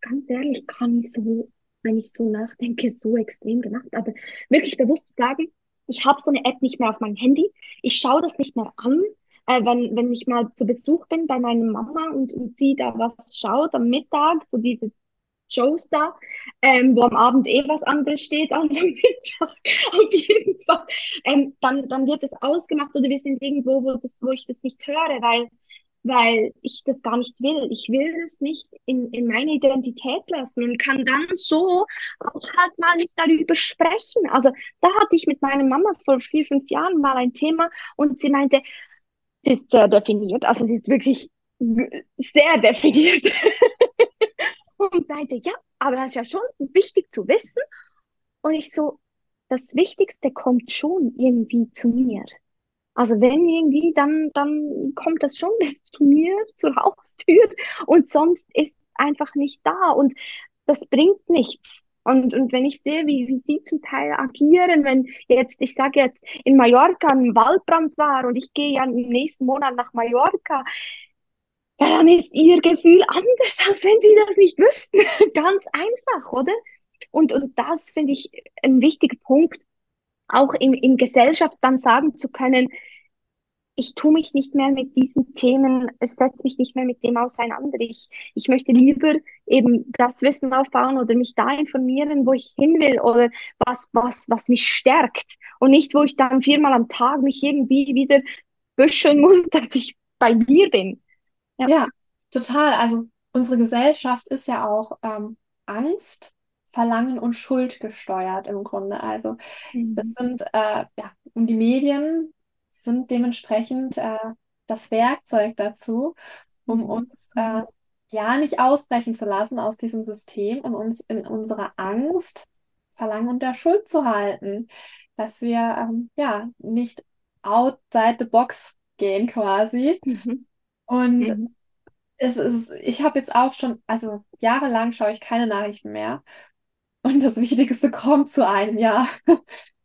ganz ehrlich gar nicht so, wenn ich so nachdenke, so extrem gemacht, aber wirklich bewusst zu sagen, ich habe so eine App nicht mehr auf meinem Handy, ich schaue das nicht mehr an, äh, wenn, wenn ich mal zu Besuch bin bei meiner Mama und, und sie da was schaut am Mittag, so diese Shows da, ähm, wo am Abend eh was anderes steht als am Mittag, auf jeden Fall, ähm, dann, dann wird das ausgemacht oder wir sind irgendwo, wo, das, wo ich das nicht höre, weil, weil ich das gar nicht will. Ich will das nicht in, in meine Identität lassen und kann dann so auch halt mal nicht darüber sprechen. Also da hatte ich mit meiner Mama vor vier, fünf Jahren mal ein Thema und sie meinte, sie ist sehr definiert, also sie ist wirklich sehr definiert. und meinte, ja, aber das ist ja schon wichtig zu wissen. Und ich so, das Wichtigste kommt schon irgendwie zu mir. Also wenn irgendwie, dann, dann kommt das schon bis zu mir, zur Haustür und sonst ist einfach nicht da und das bringt nichts. Und, und wenn ich sehe, wie, wie sie zum Teil agieren, wenn jetzt, ich sage jetzt, in Mallorca ein Waldbrand war und ich gehe ja im nächsten Monat nach Mallorca, ja, dann ist ihr Gefühl anders, als wenn sie das nicht wüssten. Ganz einfach, oder? Und, und das finde ich ein wichtiger Punkt, auch in, in Gesellschaft dann sagen zu können, ich tue mich nicht mehr mit diesen Themen, es setzt mich nicht mehr mit dem auseinander. Ich, ich möchte lieber eben das Wissen aufbauen oder mich da informieren, wo ich hin will oder was, was, was mich stärkt und nicht, wo ich dann viermal am Tag mich irgendwie wieder büscheln muss, dass ich bei mir bin. Ja. ja, total. Also unsere Gesellschaft ist ja auch ähm, Angst, Verlangen und Schuld gesteuert im Grunde. Also mhm. das sind, äh, ja, und die Medien sind dementsprechend äh, das Werkzeug dazu, um mhm. uns äh, ja nicht ausbrechen zu lassen aus diesem System und uns in unserer Angst, Verlangen und der Schuld zu halten, dass wir ähm, ja nicht outside the box gehen quasi. Mhm. Und mhm. es ist, ich habe jetzt auch schon, also jahrelang schaue ich keine Nachrichten mehr. Und das Wichtigste kommt zu einem, ja.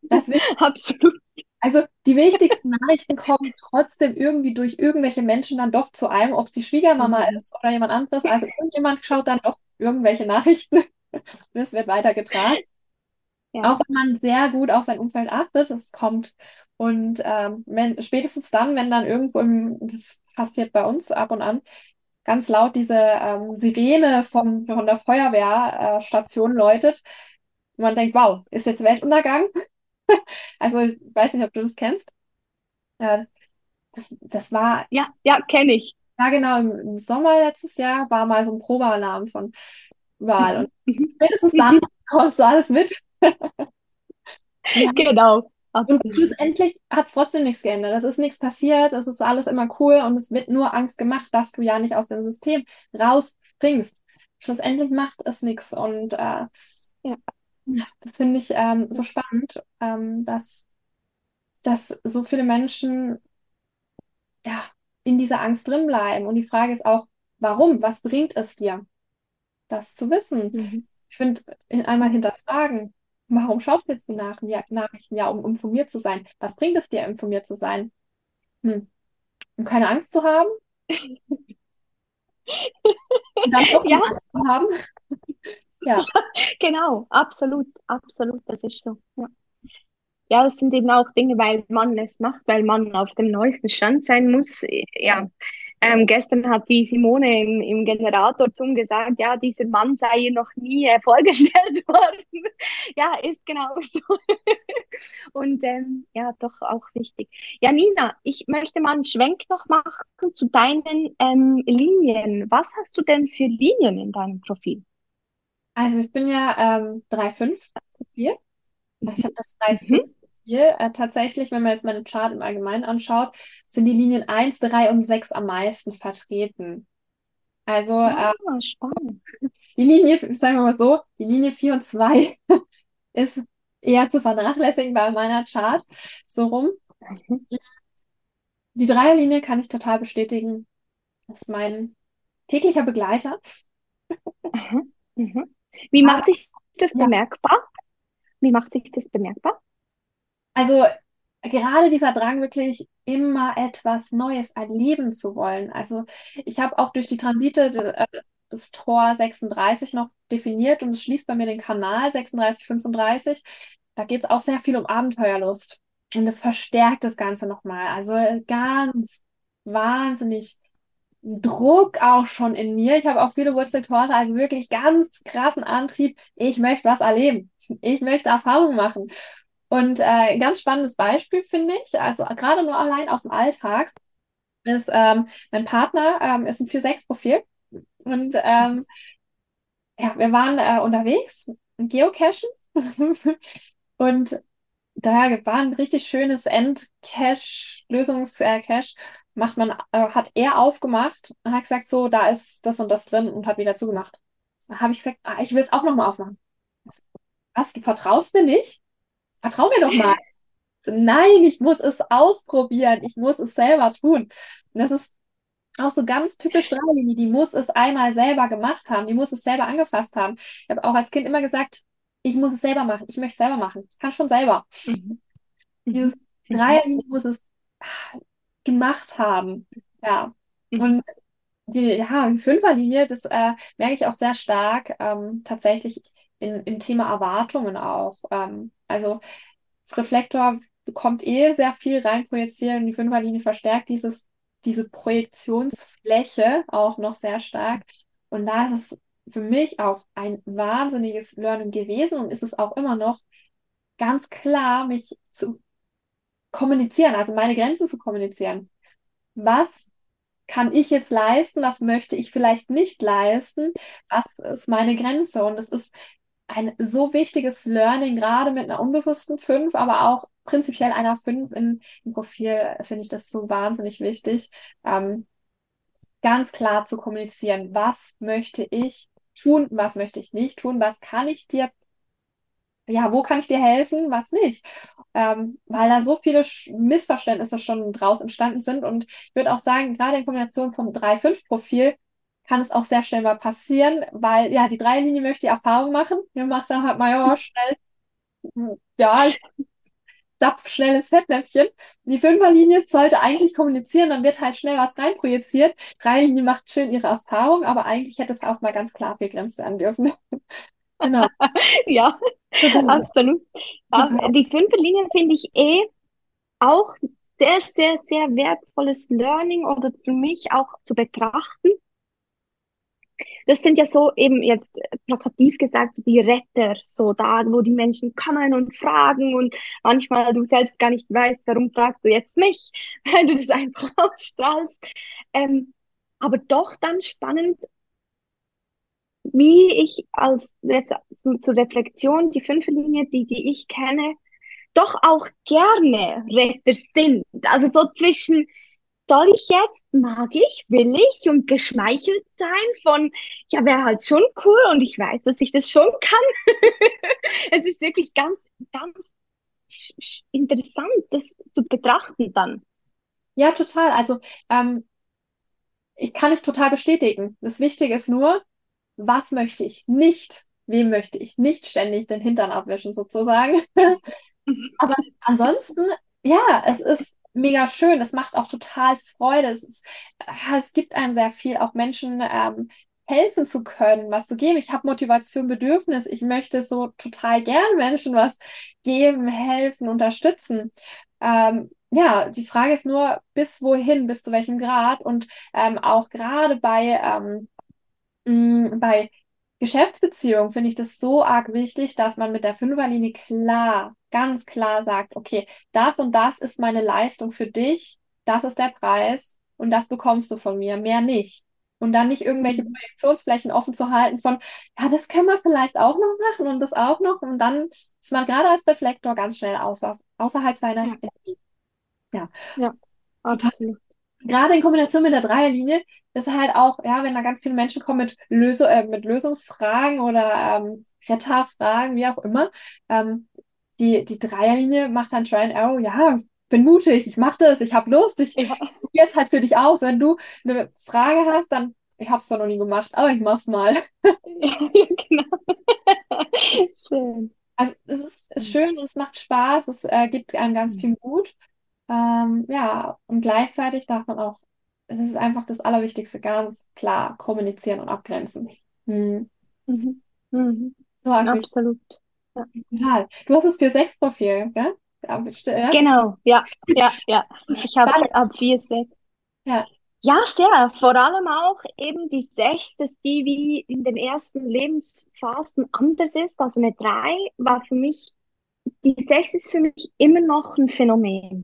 Das Absolut. Also die wichtigsten Nachrichten kommen trotzdem irgendwie durch irgendwelche Menschen dann doch zu einem, ob es die Schwiegermama mhm. ist oder jemand anderes. Also irgendjemand schaut dann doch irgendwelche Nachrichten und es wird weitergetragen. Ja. Auch wenn man sehr gut auf sein Umfeld achtet, es kommt. Und ähm, wenn, spätestens dann, wenn dann irgendwo im, das passiert bei uns ab und an, ganz laut diese ähm, Sirene vom, von der Feuerwehrstation äh, läutet, Und man denkt, wow, ist jetzt Weltuntergang? Also ich weiß nicht, ob du das kennst. Äh, das, das war, Ja, ja, kenne ich. ja genau, im, im Sommer letztes Jahr war mal so ein Probealarm von überall. Und spätestens dann kommst du alles mit. Ja. Genau, Und schlussendlich hat es trotzdem nichts geändert. Es ist nichts passiert, es ist alles immer cool und es wird nur Angst gemacht, dass du ja nicht aus dem System rausspringst. Schlussendlich macht es nichts. Und äh, ja, das finde ich ähm, so spannend, ähm, dass, dass so viele Menschen ja, in dieser Angst drin bleiben. Und die Frage ist auch, warum? Was bringt es dir, das zu wissen? Mhm. Ich finde, einmal hinterfragen, warum schaust du jetzt die Nach ja, Nachrichten? Ja, um informiert zu sein. Was bringt es dir, informiert zu sein? Hm. Um keine Angst zu haben? Und dann doch Ja. Angst zu haben? Ja, Genau, absolut, absolut, das ist so. Ja. Ja, das sind eben auch Dinge, weil man es macht, weil man auf dem neuesten Stand sein muss. Ja, ähm, gestern hat die Simone im, im Generator zum gesagt, ja, dieser Mann sei ihr noch nie äh, vorgestellt worden. Ja, ist genau so. Und ähm, ja, doch auch wichtig. Ja, Nina, ich möchte mal einen Schwenk noch machen zu deinen ähm, Linien. Was hast du denn für Linien in deinem Profil? also ich bin ja ähm, 3,5 Profil. Ich habe das Mhm. 3,5 Profil. Äh, tatsächlich, wenn man jetzt meine Chart im Allgemeinen anschaut, sind die Linien 1, 3 und 6 am meisten vertreten. Also äh, Ah, spannend. die Linie, sagen wir mal so, die Linie 4 und 2 ist eher zu vernachlässigen bei meiner Chart. So rum. Die Dreierlinie kann ich total bestätigen. Das ist mein täglicher Begleiter. Aha, mhm. Wie Aber macht sich das ja, bemerkbar? Wie macht sich das bemerkbar? Also gerade dieser Drang, wirklich immer etwas Neues erleben zu wollen. Also ich habe auch durch die Transite äh, das Tor 36 noch definiert und es schließt bei mir den Kanal 36, 35. Da geht es auch sehr viel um Abenteuerlust. Und das verstärkt das Ganze nochmal. Also ganz wahnsinnig Druck auch schon in mir. Ich habe auch viele Wurzeltore, also wirklich ganz krassen Antrieb. Ich möchte was erleben. Ich möchte Erfahrungen machen. Und äh, ein ganz spannendes Beispiel finde ich, also gerade nur allein aus dem Alltag, ist ähm, mein Partner ähm, ist ein 4-6-Profil und ähm, ja, wir waren äh, unterwegs, geocachen und da war ein richtig schönes End-Cache, Lösungs-Cache, macht man, äh, hat er aufgemacht und hat gesagt, so, da ist das und das drin und hat wieder zugemacht. Da habe ich gesagt, ah, ich will es auch nochmal aufmachen. Was, du vertraust mir nicht? Vertrau mir doch mal. So, nein, ich muss es ausprobieren. Ich muss es selber tun. Und das ist auch so ganz typisch Dreilinie. Die muss es einmal selber gemacht haben. Die muss es selber angefasst haben. Ich habe auch als Kind immer gesagt, ich muss es selber machen. Ich möchte es selber machen. Ich kann schon selber. Mhm. Dieses Mhm. Dreierlinie muss es gemacht haben. Ja. Mhm. Und die, ja, die Fünferlinie, das äh, merke ich auch sehr stark, ähm, tatsächlich in, im Thema Erwartungen auch. Ähm, also das Reflektor bekommt eh sehr viel rein projizieren. Die Fünferlinie verstärkt dieses, diese Projektionsfläche auch noch sehr stark. Und da ist es für mich auch ein wahnsinniges Learning gewesen und ist es auch immer noch ganz klar, mich zu kommunizieren, also meine Grenzen zu kommunizieren. Was kann ich jetzt leisten? Was möchte ich vielleicht nicht leisten? Was ist meine Grenze? Und es ist ein so wichtiges Learning, gerade mit einer unbewussten 5, aber auch prinzipiell einer 5 in, im Profil, finde ich das so wahnsinnig wichtig, ähm, ganz klar zu kommunizieren, was möchte ich tun, was möchte ich nicht tun, was kann ich dir, ja, wo kann ich dir helfen, was nicht. Ähm, weil da so viele Sch- Missverständnisse schon draus entstanden sind. Und ich würde auch sagen, gerade in Kombination vom 3-5-Profil kann es auch sehr schnell mal passieren, weil ja, die Dreierlinie möchte die Erfahrung machen. Mir macht dann halt mal ja, schnell, ja, ich stapf schnell ins Fettnäpfchen. Die Fünferlinie sollte eigentlich kommunizieren, dann wird halt schnell was reinprojiziert. Dreierlinie macht schön ihre Erfahrung, aber eigentlich hätte es auch mal ganz klar begrenzt werden dürfen. Genau. Ja, Total. absolut. Total. die Fünferlinien finde ich eh auch sehr, sehr, sehr wertvolles Learning oder für mich auch zu betrachten. Das sind ja so eben jetzt plakativ gesagt so die Retter, so da, wo die Menschen kommen und fragen und manchmal du selbst gar nicht weißt, warum fragst du jetzt mich, weil du das einfach ausstrahlst. Ähm, aber doch dann spannend, wie ich als jetzt zu, zur Reflexion die fünf Linie, die, die ich kenne, doch auch gerne Retter sind. Also so zwischen soll ich jetzt, mag ich, will ich und geschmeichelt sein von, ja, wäre halt schon cool und ich weiß, dass ich das schon kann. es ist wirklich ganz, ganz interessant, das zu betrachten dann. Ja, total. Also ähm, ich kann es total bestätigen. Das Wichtige ist nur, was möchte ich nicht? Wem möchte ich nicht ständig den Hintern abwischen, sozusagen? Aber ansonsten, ja, es ist mega schön. Es macht auch total Freude. Es, ist, es gibt einem sehr viel, auch Menschen ähm, helfen zu können, was zu geben. Ich habe Motivation, Bedürfnis. Ich möchte so total gern Menschen was geben, helfen, unterstützen. Ähm, ja, die Frage ist nur, bis wohin, bis zu welchem Grad und ähm, auch gerade bei, ähm, mh, bei Geschäftsbeziehungen finde ich das so arg wichtig, dass man mit der Fünferlinie klar, ganz klar sagt, okay, das und das ist meine Leistung für dich, das ist der Preis und das bekommst du von mir, mehr nicht. Und dann nicht irgendwelche mhm. Projektionsflächen offen zu halten von, ja, das können wir vielleicht auch noch machen und das auch noch. Und dann ist man gerade als Reflektor ganz schnell außer, außerhalb seiner ja. Energie. Ja, ja absolut. Gerade in Kombination mit der Dreierlinie ist halt auch, ja, wenn da ganz viele Menschen kommen mit, Löse, äh, mit Lösungsfragen oder ähm, Retterfragen, wie auch immer, ähm, die, die Dreierlinie macht dann Try and Arrow, ja, bin mutig, ich mach das, ich hab Lust, ich ja. probiere es halt für dich aus. Wenn du eine Frage hast, dann, ich hab's zwar noch nie gemacht, aber ich mach's mal. Ja, genau. Schön. Also es ist, ist schön und es macht Spaß, es äh, gibt einem ganz mhm. viel Mut. Ähm, ja, und gleichzeitig darf man auch, es ist einfach das Allerwichtigste, ganz klar kommunizieren und abgrenzen. Hm. Mhm. Mhm. So, Absolut. Ja. Total. Du hast das 4-6-Profil, gell? Ja, genau, ja, ja, ja. Ich habe ab 4-6. Ja. Ja, sehr. Vor allem auch eben die 6, dass die wie in den ersten Lebensphasen anders ist. Also eine 3 war für mich, die 6 ist für mich immer noch ein Phänomen.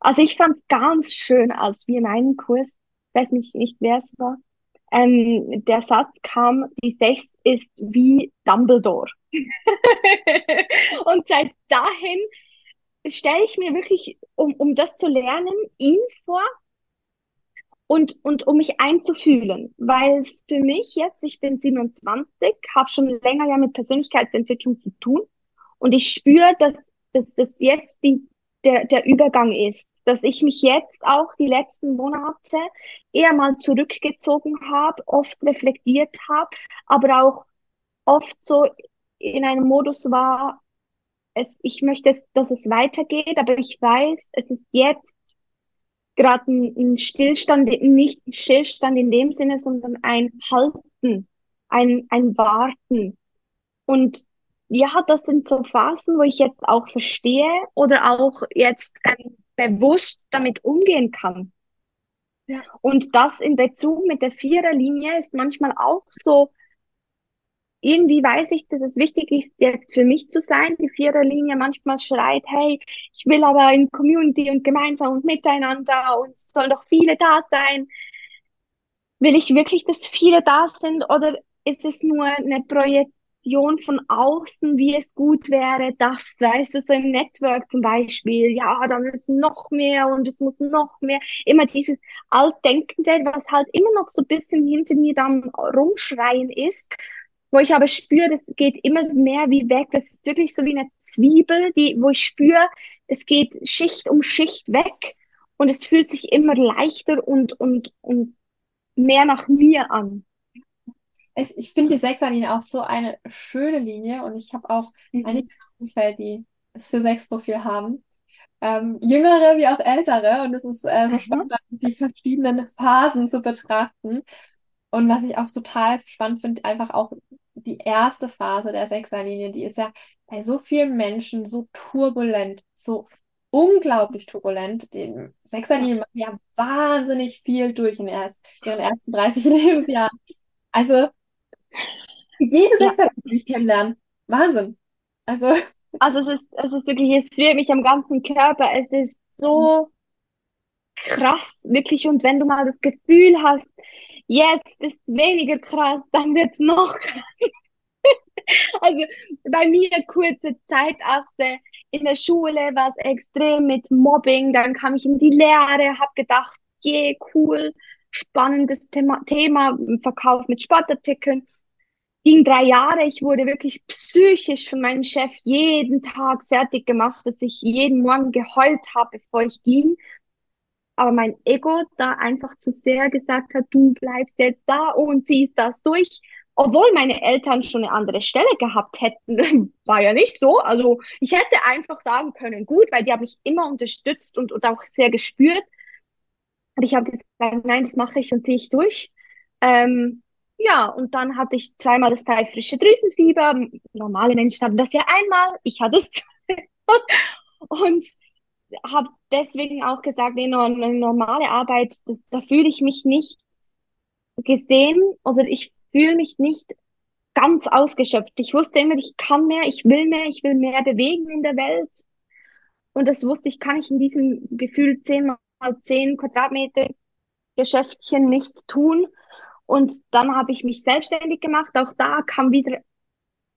Also ich fand es ganz schön, als wir in einem Kurs, weiß nicht, nicht wer es war, ähm, der Satz kam, die Sechs ist wie Dumbledore. und seit dahin stelle ich mir wirklich, um, um das zu lernen, ihn vor und, und um mich einzufühlen, weil es für mich jetzt, ich bin 27, habe schon länger ja mit Persönlichkeitsentwicklung zu tun. Und ich spüre, dass, dass das jetzt die, der, der Übergang ist, dass ich mich jetzt auch die letzten Monate eher mal zurückgezogen habe, oft reflektiert habe, aber auch oft so in einem Modus war, es, ich möchte, dass es weitergeht, aber ich weiß, es ist jetzt gerade ein, ein Stillstand, nicht ein Stillstand in dem Sinne, sondern ein Halten, ein, ein Warten. Und ja, das sind so Phasen, wo ich jetzt auch verstehe oder auch jetzt ähm, bewusst damit umgehen kann. Ja. Und das in Bezug mit der Viererlinie ist manchmal auch so, irgendwie weiß ich, dass es wichtig ist, jetzt für mich zu sein. Die Viererlinie manchmal schreit, hey, ich will aber in Community und gemeinsam und miteinander und es sollen doch viele da sein. Will ich wirklich, dass viele da sind oder ist es nur eine Projekt Vision von außen, wie es gut wäre, das, weißt du, so im Network zum Beispiel, ja, da müssen noch mehr und es muss noch mehr, immer dieses Altdenkende, was halt immer noch so ein bisschen hinter mir dann rumschreien ist, wo ich aber spüre, das geht immer mehr wie weg, das ist wirklich so wie eine Zwiebel, die, wo ich spüre, es geht Schicht um Schicht weg und es fühlt sich immer leichter und, und, und mehr nach mir an ich, ich finde die Sechserlinie auch so eine schöne Linie und ich habe auch mhm. einige im Umfeld, die es für Sechs-Profil haben. Ähm, jüngere wie auch ältere und es ist äh, so mhm. spannend, die verschiedenen Phasen zu betrachten. Und was ich auch total spannend finde, einfach auch die erste Phase der Sechserlinie, die ist ja bei so vielen Menschen so turbulent, so unglaublich turbulent. Die Sechserlinien machen ja wahnsinnig viel durch in erst, ihren ersten 30 Lebensjahren. Also, jede Sechser, die ich kennenlerne. Wahnsinn. Also, Also es ist, es ist wirklich, es fühlt mich am ganzen Körper. Es ist so krass, wirklich. Und wenn du mal das Gefühl hast, jetzt ist weniger krass, dann wird's noch krasser. Also bei mir kurze Zeit achte in der Schule war es extrem mit Mobbing, dann kam ich in die Lehre, habe gedacht, je cool, spannendes Thema, Thema, Verkauf mit Sportartikeln. Ging drei Jahre, ich wurde wirklich psychisch von meinem Chef jeden Tag fertig gemacht, dass ich jeden Morgen geheult habe, bevor ich ging. Aber mein Ego da einfach zu sehr gesagt hat, du bleibst jetzt da und ziehst das durch obwohl meine Eltern schon eine andere Stelle gehabt hätten, war ja nicht so. Also ich hätte einfach sagen können, gut, weil die haben mich immer unterstützt und, und auch sehr gespürt. Und ich habe gesagt, nein, das mache ich und ziehe ich durch. Ähm, ja, und dann hatte ich zweimal das pfeifrische Drüsenfieber. Normale Menschen haben das ja einmal, ich hatte es und habe deswegen auch gesagt, nee, eine normale Arbeit, das, da fühle ich mich nicht gesehen oder ich fühle mich nicht ganz ausgeschöpft. Ich wusste immer, ich kann mehr, ich will mehr, ich will mehr bewegen in der Welt. Und das wusste ich, kann ich in diesem Gefühl 10 mal 10 Quadratmeter Geschäftchen nicht tun. Und dann habe ich mich selbstständig gemacht. Auch da kam wieder,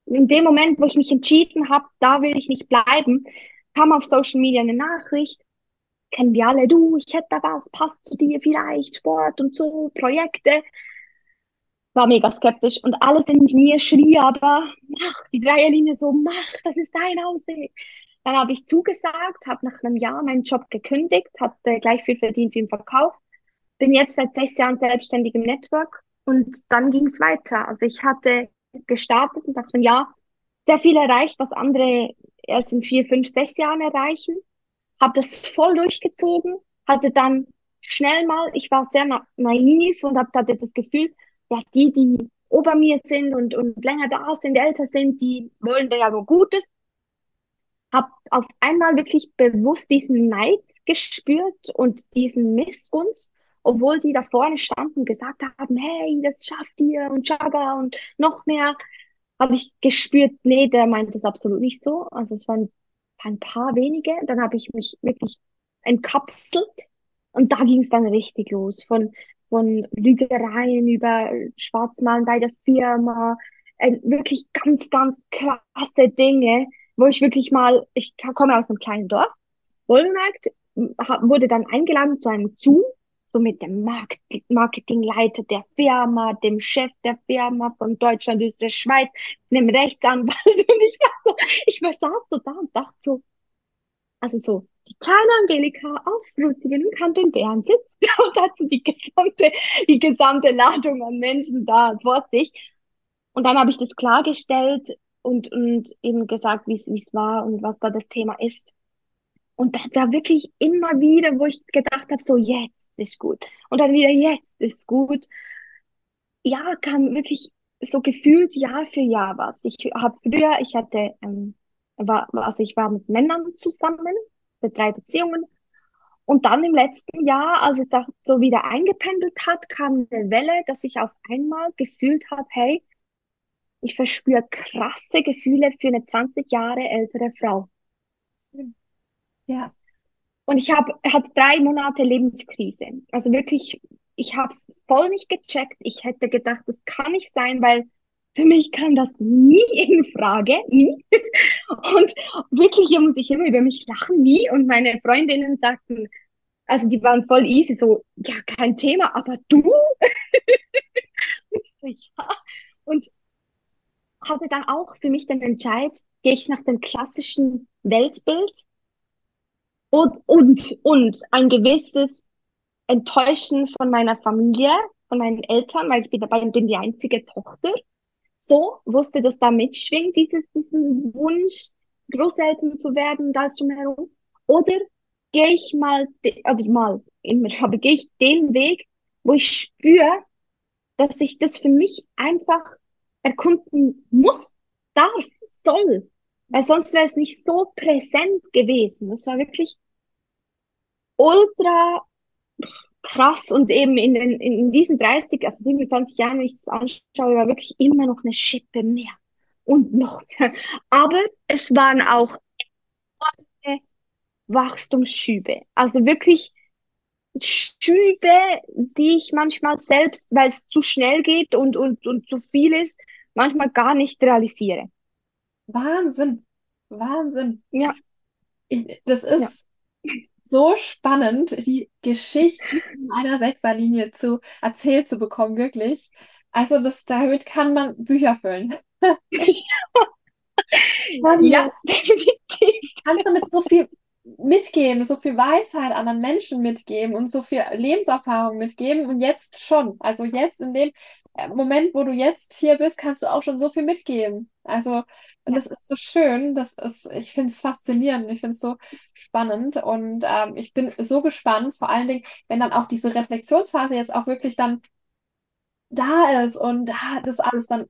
in dem Moment, wo ich mich entschieden habe, da will ich nicht bleiben, kam auf Social Media eine Nachricht. Kennen wir alle, du, ich hätte da was, passt zu dir vielleicht, Sport und so, Projekte war mega skeptisch und alles in mir schrie aber, mach die Dreierlinie so, mach, das ist dein Ausweg. Dann habe ich zugesagt, habe nach einem Jahr meinen Job gekündigt, hatte gleich viel verdient wie im Verkauf, bin jetzt seit sechs Jahren selbstständig im Network und dann ging es weiter. Also ich hatte gestartet und einem Jahr sehr viel erreicht, was andere erst in vier, fünf, sechs Jahren erreichen. Habe das voll durchgezogen, hatte dann schnell mal, ich war sehr na naiv und hatte das Gefühl, ja, die, die ober mir sind und, und länger da sind, älter sind, die wollen da ja nur Gutes. Hab auf einmal wirklich bewusst diesen Neid gespürt und diesen Missgunst, obwohl die da vorne standen und gesagt haben, hey, das schafft ihr und Jaga und noch mehr, habe ich gespürt, nee, der meint das absolut nicht so. Also es waren ein paar wenige. Dann habe ich mich wirklich entkapselt und da ging es dann richtig los. Von von Lügereien über Schwarzmalen bei der Firma, äh, wirklich ganz, ganz krasse Dinge, wo ich wirklich mal, ich komme aus einem kleinen Dorf, Wollmarkt, wurde dann eingeladen zu einem Zoom, so mit dem Marketingleiter der Firma, dem Chef der Firma von Deutschland, Österreich, Schweiz, einem Rechtsanwalt und ich war so, ich war saß so da und dachte so, also so, die kleine Angelika aus Frutigen im Kanton Bern sitzt und hat so die gesamte, die gesamte Ladung an Menschen da vor sich. Und dann habe ich das klargestellt und, und eben gesagt, wie es war und was da das Thema ist. Und da war wirklich immer wieder, wo ich gedacht habe, so jetzt ist gut. Und dann wieder jetzt ist gut. Ja, kam wirklich so gefühlt Jahr für Jahr was. Ich habe früher, ich hatte, ähm, war, also ich war mit Männern zusammen, mit drei Beziehungen. Und dann im letzten Jahr, als es da so wieder eingependelt hat, kam eine Welle, dass ich auf einmal gefühlt habe, hey, ich verspüre krasse Gefühle für eine 20 Jahre ältere Frau. Ja. Und ich habe hatte drei Monate Lebenskrise. Also wirklich, ich habe es voll nicht gecheckt. Ich hätte gedacht, das kann nicht sein, weil für mich kam das nie in Frage, nie. Und wirklich muss ich immer über mich lachen, nie. Und meine Freundinnen sagten, also die waren voll easy, so, ja, kein Thema, aber du? ja. Und hatte dann auch für mich den Entscheid, gehe ich nach dem klassischen Weltbild und, und, und ein gewisses Enttäuschen von meiner Familie, von meinen Eltern, weil ich bin dabei bin die einzige Tochter so, wusste, dass da mitschwingt, dieses, diesen Wunsch, Großeltern zu werden, da ist drumherum. Oder gehe ich mal, also mal, immer, aber gehe ich den Weg, wo ich spüre, dass ich das für mich einfach erkunden muss, darf, soll. Weil sonst wäre es nicht so präsent gewesen. Das war wirklich ultra krass und eben in, den, in diesen 30, also 27 Jahren, wenn ich das anschaue, war wirklich immer noch eine Schippe mehr und noch mehr. Aber es waren auch Wachstumsschübe. Also wirklich Schübe, die ich manchmal selbst, weil es zu schnell geht und, und, und zu viel ist, manchmal gar nicht realisiere. Wahnsinn. Wahnsinn. Ja. Ich, das ist ja. so spannend, die Geschichten in einer Sechserlinie zu erzählt zu bekommen, wirklich. Also das, damit kann man Bücher füllen. ja, definitiv. Kannst du mit so viel mitgeben, so viel Weisheit anderen Menschen mitgeben und so viel Lebenserfahrung mitgeben und jetzt schon. Also jetzt in dem äh, Moment, wo du jetzt hier bist, kannst du auch schon so viel mitgeben. Also, und das ist so schön, das ist, ich finde es faszinierend, ich finde es so spannend und ähm, ich bin so gespannt, vor allen Dingen, wenn dann auch diese Reflexionsphase jetzt auch wirklich dann da ist und da das alles dann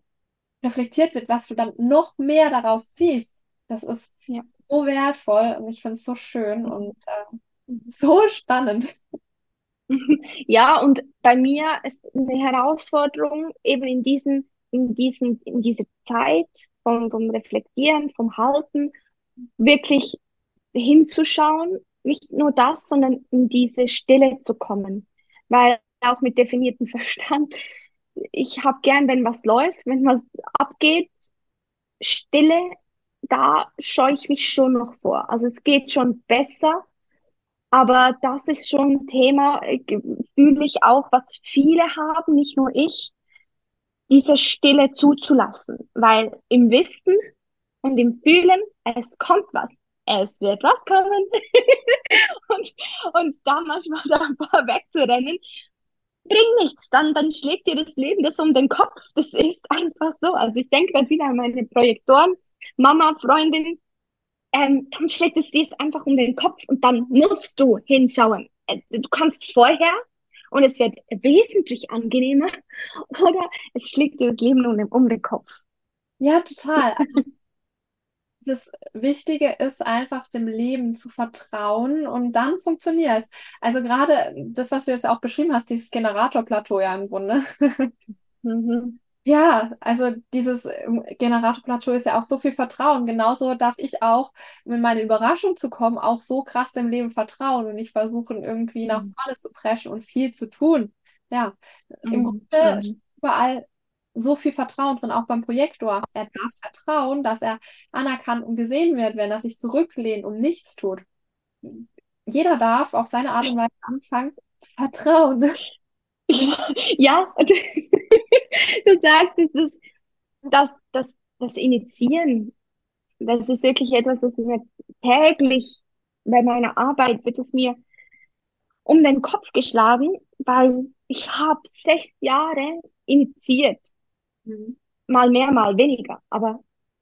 reflektiert wird, was du dann noch mehr daraus ziehst. Das ist ja so wertvoll und ich finde es so schön und äh, so spannend. Ja, und bei mir ist eine Herausforderung eben in diesen, in diesen, in dieser Zeit vom, vom Reflektieren, vom Halten, wirklich hinzuschauen, nicht nur das, sondern in diese Stille zu kommen. Weil auch mit definiertem Verstand, ich habe gern, wenn was läuft, wenn was abgeht, Stille da scheue ich mich schon noch vor. Also es geht schon besser, aber das ist schon ein Thema, äh, fühle ich auch, was viele haben, nicht nur ich, diese Stille zuzulassen. Weil im Wissen und im Fühlen, es kommt was. Es wird was kommen. und, und da manchmal davor wegzurennen, bringt nichts. Dann, dann schlägt dir das Leben das um den Kopf. Das ist einfach so. Also ich denke dann wieder an meine Projektoren Mama, Freundin, ähm, dann schlägt es dir einfach um den Kopf und dann musst du hinschauen. Äh, du kannst vorher und es wird wesentlich angenehmer oder es schlägt dir das Leben um den, um den Kopf. Ja, total. Also, das Wichtige ist einfach dem Leben zu vertrauen und dann funktioniert es. Also gerade das, was du jetzt auch beschrieben hast, dieses Generatorplateau ja im Grunde. mhm. Ja, also dieses ähm, Generatorplateau ist ja auch so viel Vertrauen. Genauso darf ich auch, mit meiner Überraschung zu kommen, auch so krass dem Leben vertrauen und nicht versuchen, irgendwie nach mhm. vorne zu preschen und viel zu tun. Ja, im mhm. Grunde mhm. überall so viel Vertrauen drin, auch beim Projektor. Er darf vertrauen, dass er anerkannt und gesehen wird, wenn er sich zurücklehnt und nichts tut. Jeder darf auf seine Art und Weise anfangen zu vertrauen. Ja, du sagst, es ist das, das, das Initiieren. Das ist wirklich etwas, das mir täglich bei meiner Arbeit wird es mir um den Kopf geschlagen, weil ich habe sechs Jahre initiiert. Mhm. Mal mehr, mal weniger, aber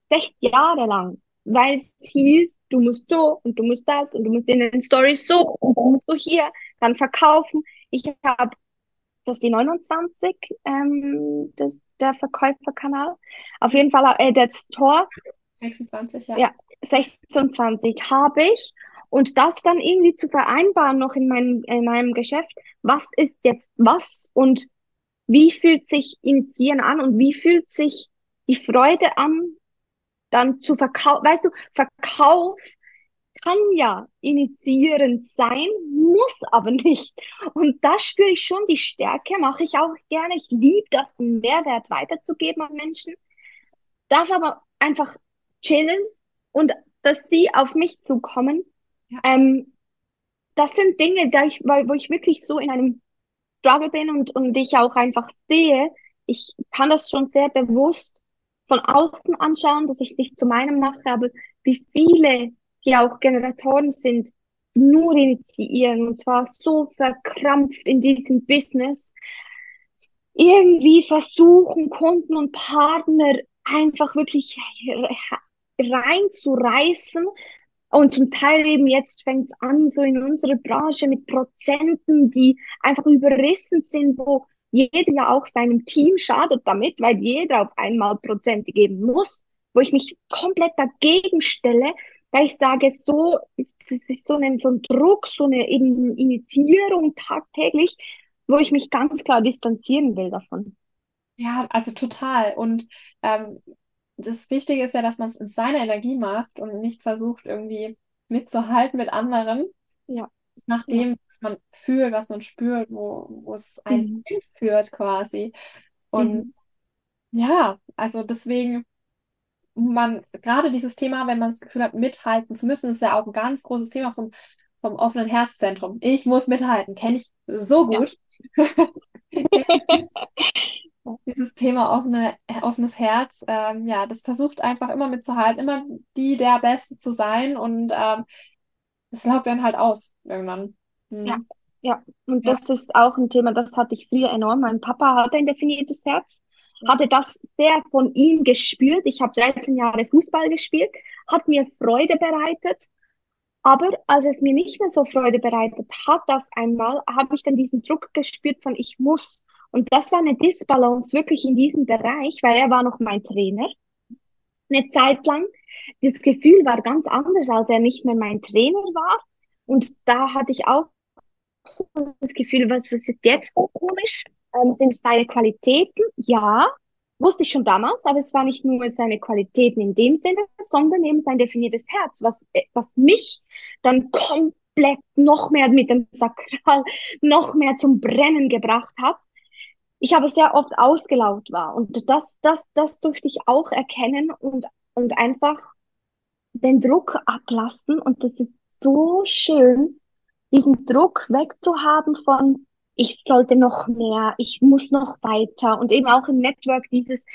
sechs Jahre lang, weil es hieß, du musst so und du musst das und du musst in den Stories so und du musst so hier dann verkaufen. Ich habe das die 29, ähm, das, der Verkäuferkanal. Auf jeden Fall äh, das Tor. 26, ja. Ja, 26 habe ich. Und das dann irgendwie zu vereinbaren noch in meinem, in meinem Geschäft, was ist jetzt was und wie fühlt sich Initiieren an und wie fühlt sich die Freude an, dann zu verkaufen. Weißt du, Verkauf kann ja initiierend sein, muss aber nicht. Und da spüre ich schon die Stärke, mache ich auch gerne. Ich liebe das, den Mehrwert weiterzugeben an Menschen. Darf aber einfach chillen und dass sie auf mich zukommen. Ja. Ähm, das sind Dinge, da ich, wo ich wirklich so in einem Struggle bin und, und ich auch einfach sehe, ich kann das schon sehr bewusst von außen anschauen, dass ich es nicht zu meinem mache, aber wie viele die auch Generatoren sind, nur initiieren und zwar so verkrampft in diesem Business, irgendwie versuchen, Kunden und Partner einfach wirklich reinzureißen. Und zum Teil eben jetzt fängt es an, so in unserer Branche mit Prozenten, die einfach überrissen sind, wo jeder ja auch seinem Team schadet damit, weil jeder auf einmal Prozente geben muss, wo ich mich komplett dagegen stelle, da ich sage, so, das ist so ein, so ein Druck, so eine Initiierung tagtäglich, wo ich mich ganz klar distanzieren will davon. Ja, also total. Und ähm, das Wichtige ist ja, dass man es in seiner Energie macht und nicht versucht, irgendwie mitzuhalten mit anderen. Ja. Nach dem, was man fühlt, was man spürt, wo, wo es einen Mhm. hinführt quasi. Und Mhm. ja, also deswegen, man, gerade dieses Thema, wenn man das Gefühl hat, mithalten zu müssen, ist ja auch ein ganz großes Thema vom, vom offenen Herzzentrum. Ich muss mithalten, kenne ich so Ja. gut. Dieses Thema offene, offenes Herz, ähm, ja, das versucht einfach immer mitzuhalten, immer die der Beste zu sein und ähm, das laugt dann halt aus irgendwann. Ja, Mhm. ja. Und Ja. das ist auch ein Thema, das hatte ich früher enorm. Mein Papa hatte ein definiertes Herz, hatte das sehr von ihm gespürt. Ich habe 13 Jahre Fußball gespielt, hat mir Freude bereitet. Aber als es mir nicht mehr so Freude bereitet hat, auf einmal habe ich dann diesen Druck gespürt von ich muss. Und das war eine Disbalance wirklich in diesem Bereich, weil er war noch mein Trainer eine Zeit lang. Das Gefühl war ganz anders, als er nicht mehr mein Trainer war. Und da hatte ich auch so das Gefühl, was, was ist jetzt komisch? Ähm, sind es deine Qualitäten? Ja, wusste ich schon damals, aber es war nicht nur seine Qualitäten in dem Sinne, sondern eben sein definiertes Herz, was, äh, was mich dann komplett noch mehr mit dem Sakral noch mehr zum Brennen gebracht hat. Ich habe sehr oft ausgelaugt war und das, das, das durfte ich auch erkennen und, und einfach den Druck ablassen und das ist so schön, diesen Druck wegzuhaben von, ich sollte noch mehr, ich muss noch weiter und eben auch im Network dieses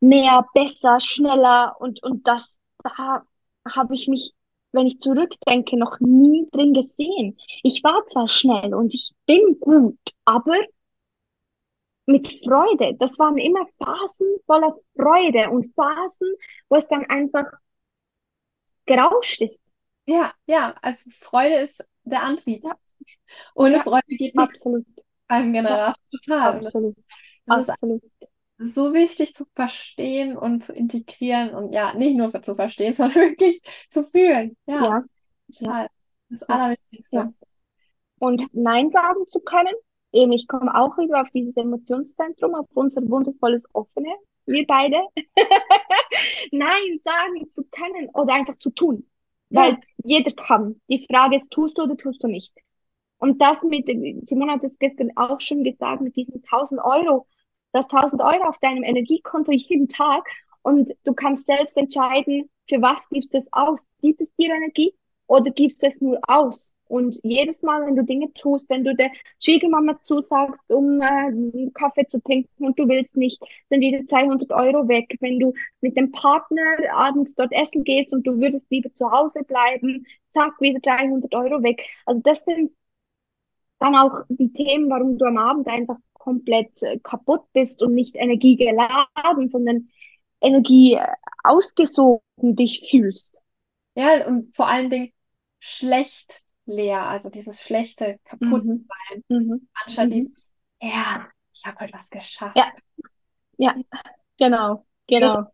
mehr, besser, schneller und, und das, da habe ich mich, wenn ich zurückdenke, noch nie drin gesehen. Ich war zwar schnell und ich bin gut, aber mit Freude. Das waren immer Phasen voller Freude und Phasen, wo es dann einfach gerauscht ist. Ja, ja, also Freude ist der Antrieb. Ja. Ohne Ja, Freude geht nichts Absolut, beim Generator. Total. Und absolut, das ist absolut. so wichtig zu verstehen und zu integrieren und ja, nicht nur zu verstehen, sondern wirklich zu fühlen. Ja, Ja, total. Das Ja. Allerwichtigste. Ja. und Nein sagen zu können. Eben, ich komme auch wieder auf dieses Emotionszentrum, auf unser wundervolles Offene, wir beide. Nein sagen zu können oder einfach zu tun. Weil Ja. jeder kann. Die Frage ist, tust du oder tust du nicht? Und das mit, Simone hat es gestern auch schon gesagt, mit diesen 1000 Euro, das 1000 Euro auf deinem Energiekonto jeden Tag und du kannst selbst entscheiden, für was gibst du es aus? Gibt es dir Energie oder gibst du es nur aus? Und jedes Mal, wenn du Dinge tust, wenn du der Schwiegermama zusagst, um äh, Kaffee zu trinken und du willst nicht, sind wieder 200 Euro weg. Wenn du mit dem Partner abends dort essen gehst und du würdest lieber zu Hause bleiben, zack, wieder 300 Euro weg. Also das sind dann auch die Themen, warum du am Abend einfach komplett äh, kaputt bist und nicht energiegeladen, sondern Energie äh, ausgesogen dich fühlst. Ja, und vor allen Dingen schlecht leer, also dieses schlechte, kaputt Mhm. Mhm. anstatt Mhm. dieses, ja, ich habe heute was geschafft. Ja. Ja, genau, genau.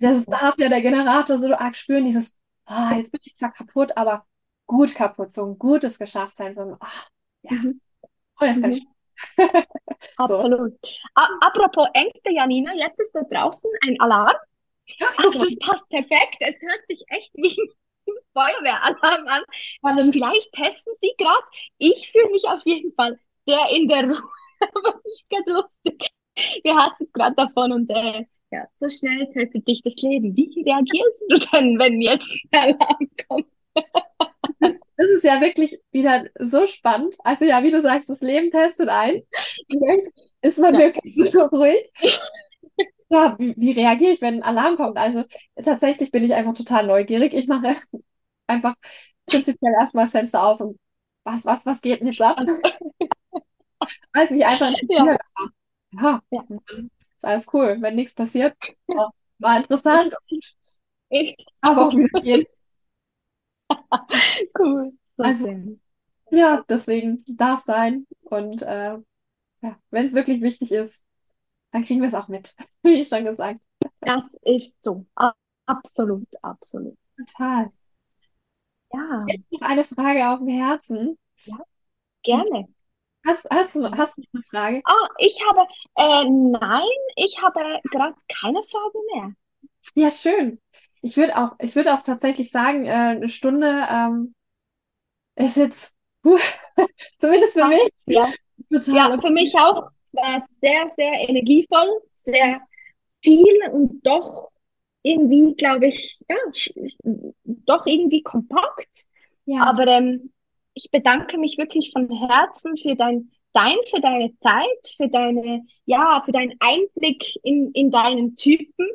Das darf ja der Generator so arg spüren, dieses, ah, jetzt bin ich zwar kaputt, aber gut kaputt, so ein gutes geschafft sein, so ein, ach, ja, Mhm. oh, kann Mhm. ich. So. Absolut. A apropos Ängste, Janina, jetzt ist da draußen ein Alarm. Ja, guck Also passt perfekt. Es hört sich echt wie ein Feuerwehralarm an. spannend. Vielleicht testen Sie gerade. Ich fühle mich auf jeden Fall sehr in der Ruhe. Aber es ist ganz lustig. Wir hatten es gerade davon und äh, ja, so schnell testet dich das Leben. Wie reagierst du denn, wenn jetzt ein Alarm kommt? Ja wirklich wieder so spannend. Also ja, wie du sagst, das Leben testet ein. Ist man Ja. wirklich so ruhig. Ja, wie, wie reagiere ich, wenn ein Alarm kommt? Also tatsächlich bin ich einfach total neugierig. Ich mache einfach prinzipiell erstmal das Fenster auf und was, was, was geht denn jetzt ab? Weil es mich einfach interessiert. Ja, Ja. ist alles cool. Wenn nichts passiert, war interessant. Aber auch wieder gehen. Cool. So Also-. Ja, deswegen darf sein. Und äh, ja, wenn es wirklich wichtig ist, dann kriegen wir es auch mit, wie ich schon gesagt. Das ist so. Absolut, absolut. Total. Ja. Jetzt noch eine Frage auf dem Herzen. Ja, gerne. Hast, hast du, hast du noch eine Frage? Ah, ich habe, äh, nein, ich habe gerade keine Frage mehr. Ja, schön. Ich würde auch, ich würde auch tatsächlich sagen, äh, eine Stunde ähm, ist jetzt uh, zumindest für mich. Ja, total ja, für mich auch. War es sehr, sehr energievoll, sehr viel und doch irgendwie, glaube ich, ja, doch irgendwie kompakt. Ja, Aber ähm, ich bedanke mich wirklich von Herzen für dein, dein, für deine Zeit, für deine, ja, für deinen Einblick in, in deinen Typen.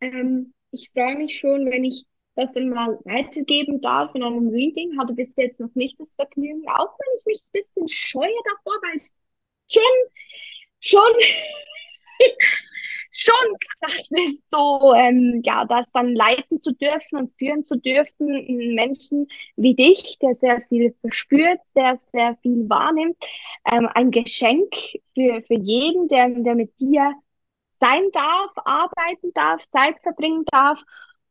Ähm, ich freue mich schon, wenn ich das mal weitergeben darf in einem Reading. Hatte bis jetzt noch nicht das Vergnügen, auch wenn ich mich ein bisschen scheue davor, weil es schon, schon schon krass ist, so ähm, ja, das dann leiten zu dürfen und führen zu dürfen, einen Menschen wie dich, der sehr viel verspürt, der sehr viel wahrnimmt, ähm, ein Geschenk für, für jeden, der, der mit dir sein darf, arbeiten darf, Zeit verbringen darf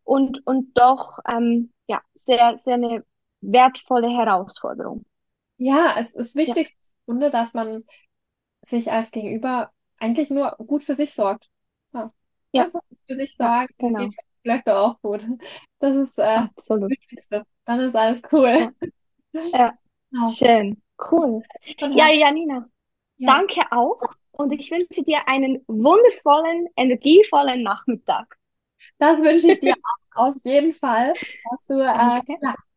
und, und doch ähm, ja, sehr, sehr eine wertvolle Herausforderung. ja, es ist Ja, wichtig, im Grunde, dass man sich als Gegenüber eigentlich nur gut für sich sorgt. Ja, ja, für sich ja, sorgen, dann genau, vielleicht auch gut. Das ist äh, das. Wichtigste. Dann ist alles cool. Ja, ja, schön, cool. Ja, Herzen. Janina. Ja, Danke auch und ich wünsche dir einen wundervollen, energievollen Nachmittag. Das wünsche ich dir auch auf jeden Fall, dass du äh,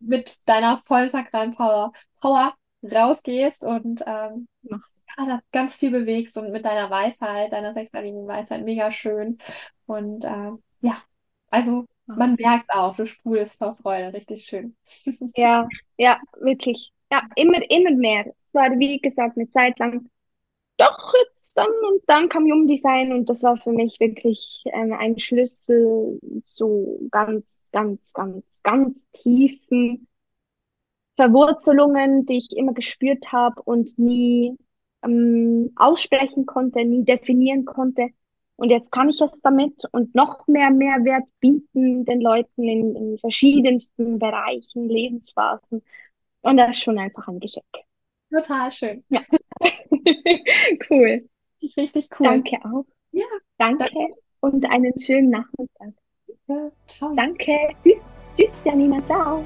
mit deiner vollen sakralen Power, Power rausgehst und ähm, ja, ganz viel bewegst und mit deiner Weisheit, deiner sechsseitigen Weisheit, mega schön. Und ähm, ja, also man merkt auch, du sprudelst vor Freude, richtig schön. Ja, ja, wirklich. Ja, immer, immer mehr. Es war, wie gesagt, eine Zeit lang doch jetzt dann und dann kam Human Design und das war für mich wirklich ähm, ein Schlüssel zu ganz, ganz, ganz, ganz tiefen Verwurzelungen, die ich immer gespürt habe und nie ähm, aussprechen konnte, nie definieren konnte. Und jetzt kann ich es damit und noch mehr Mehrwert bieten den Leuten in, in verschiedensten Bereichen, Lebensphasen. Und das ist schon einfach ein Geschenk. Total schön. Ja. Cool. Richtig, richtig cool. Danke auch. Ja, Danke danke. und einen schönen Nachmittag. Ja, ciao. Danke. Tschüss, Tschüss, Janina. Ciao.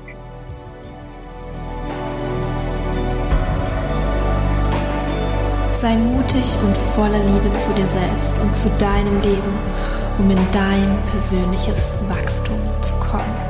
Sei mutig und voller Liebe zu dir selbst und zu deinem Leben, um in dein persönliches Wachstum zu kommen.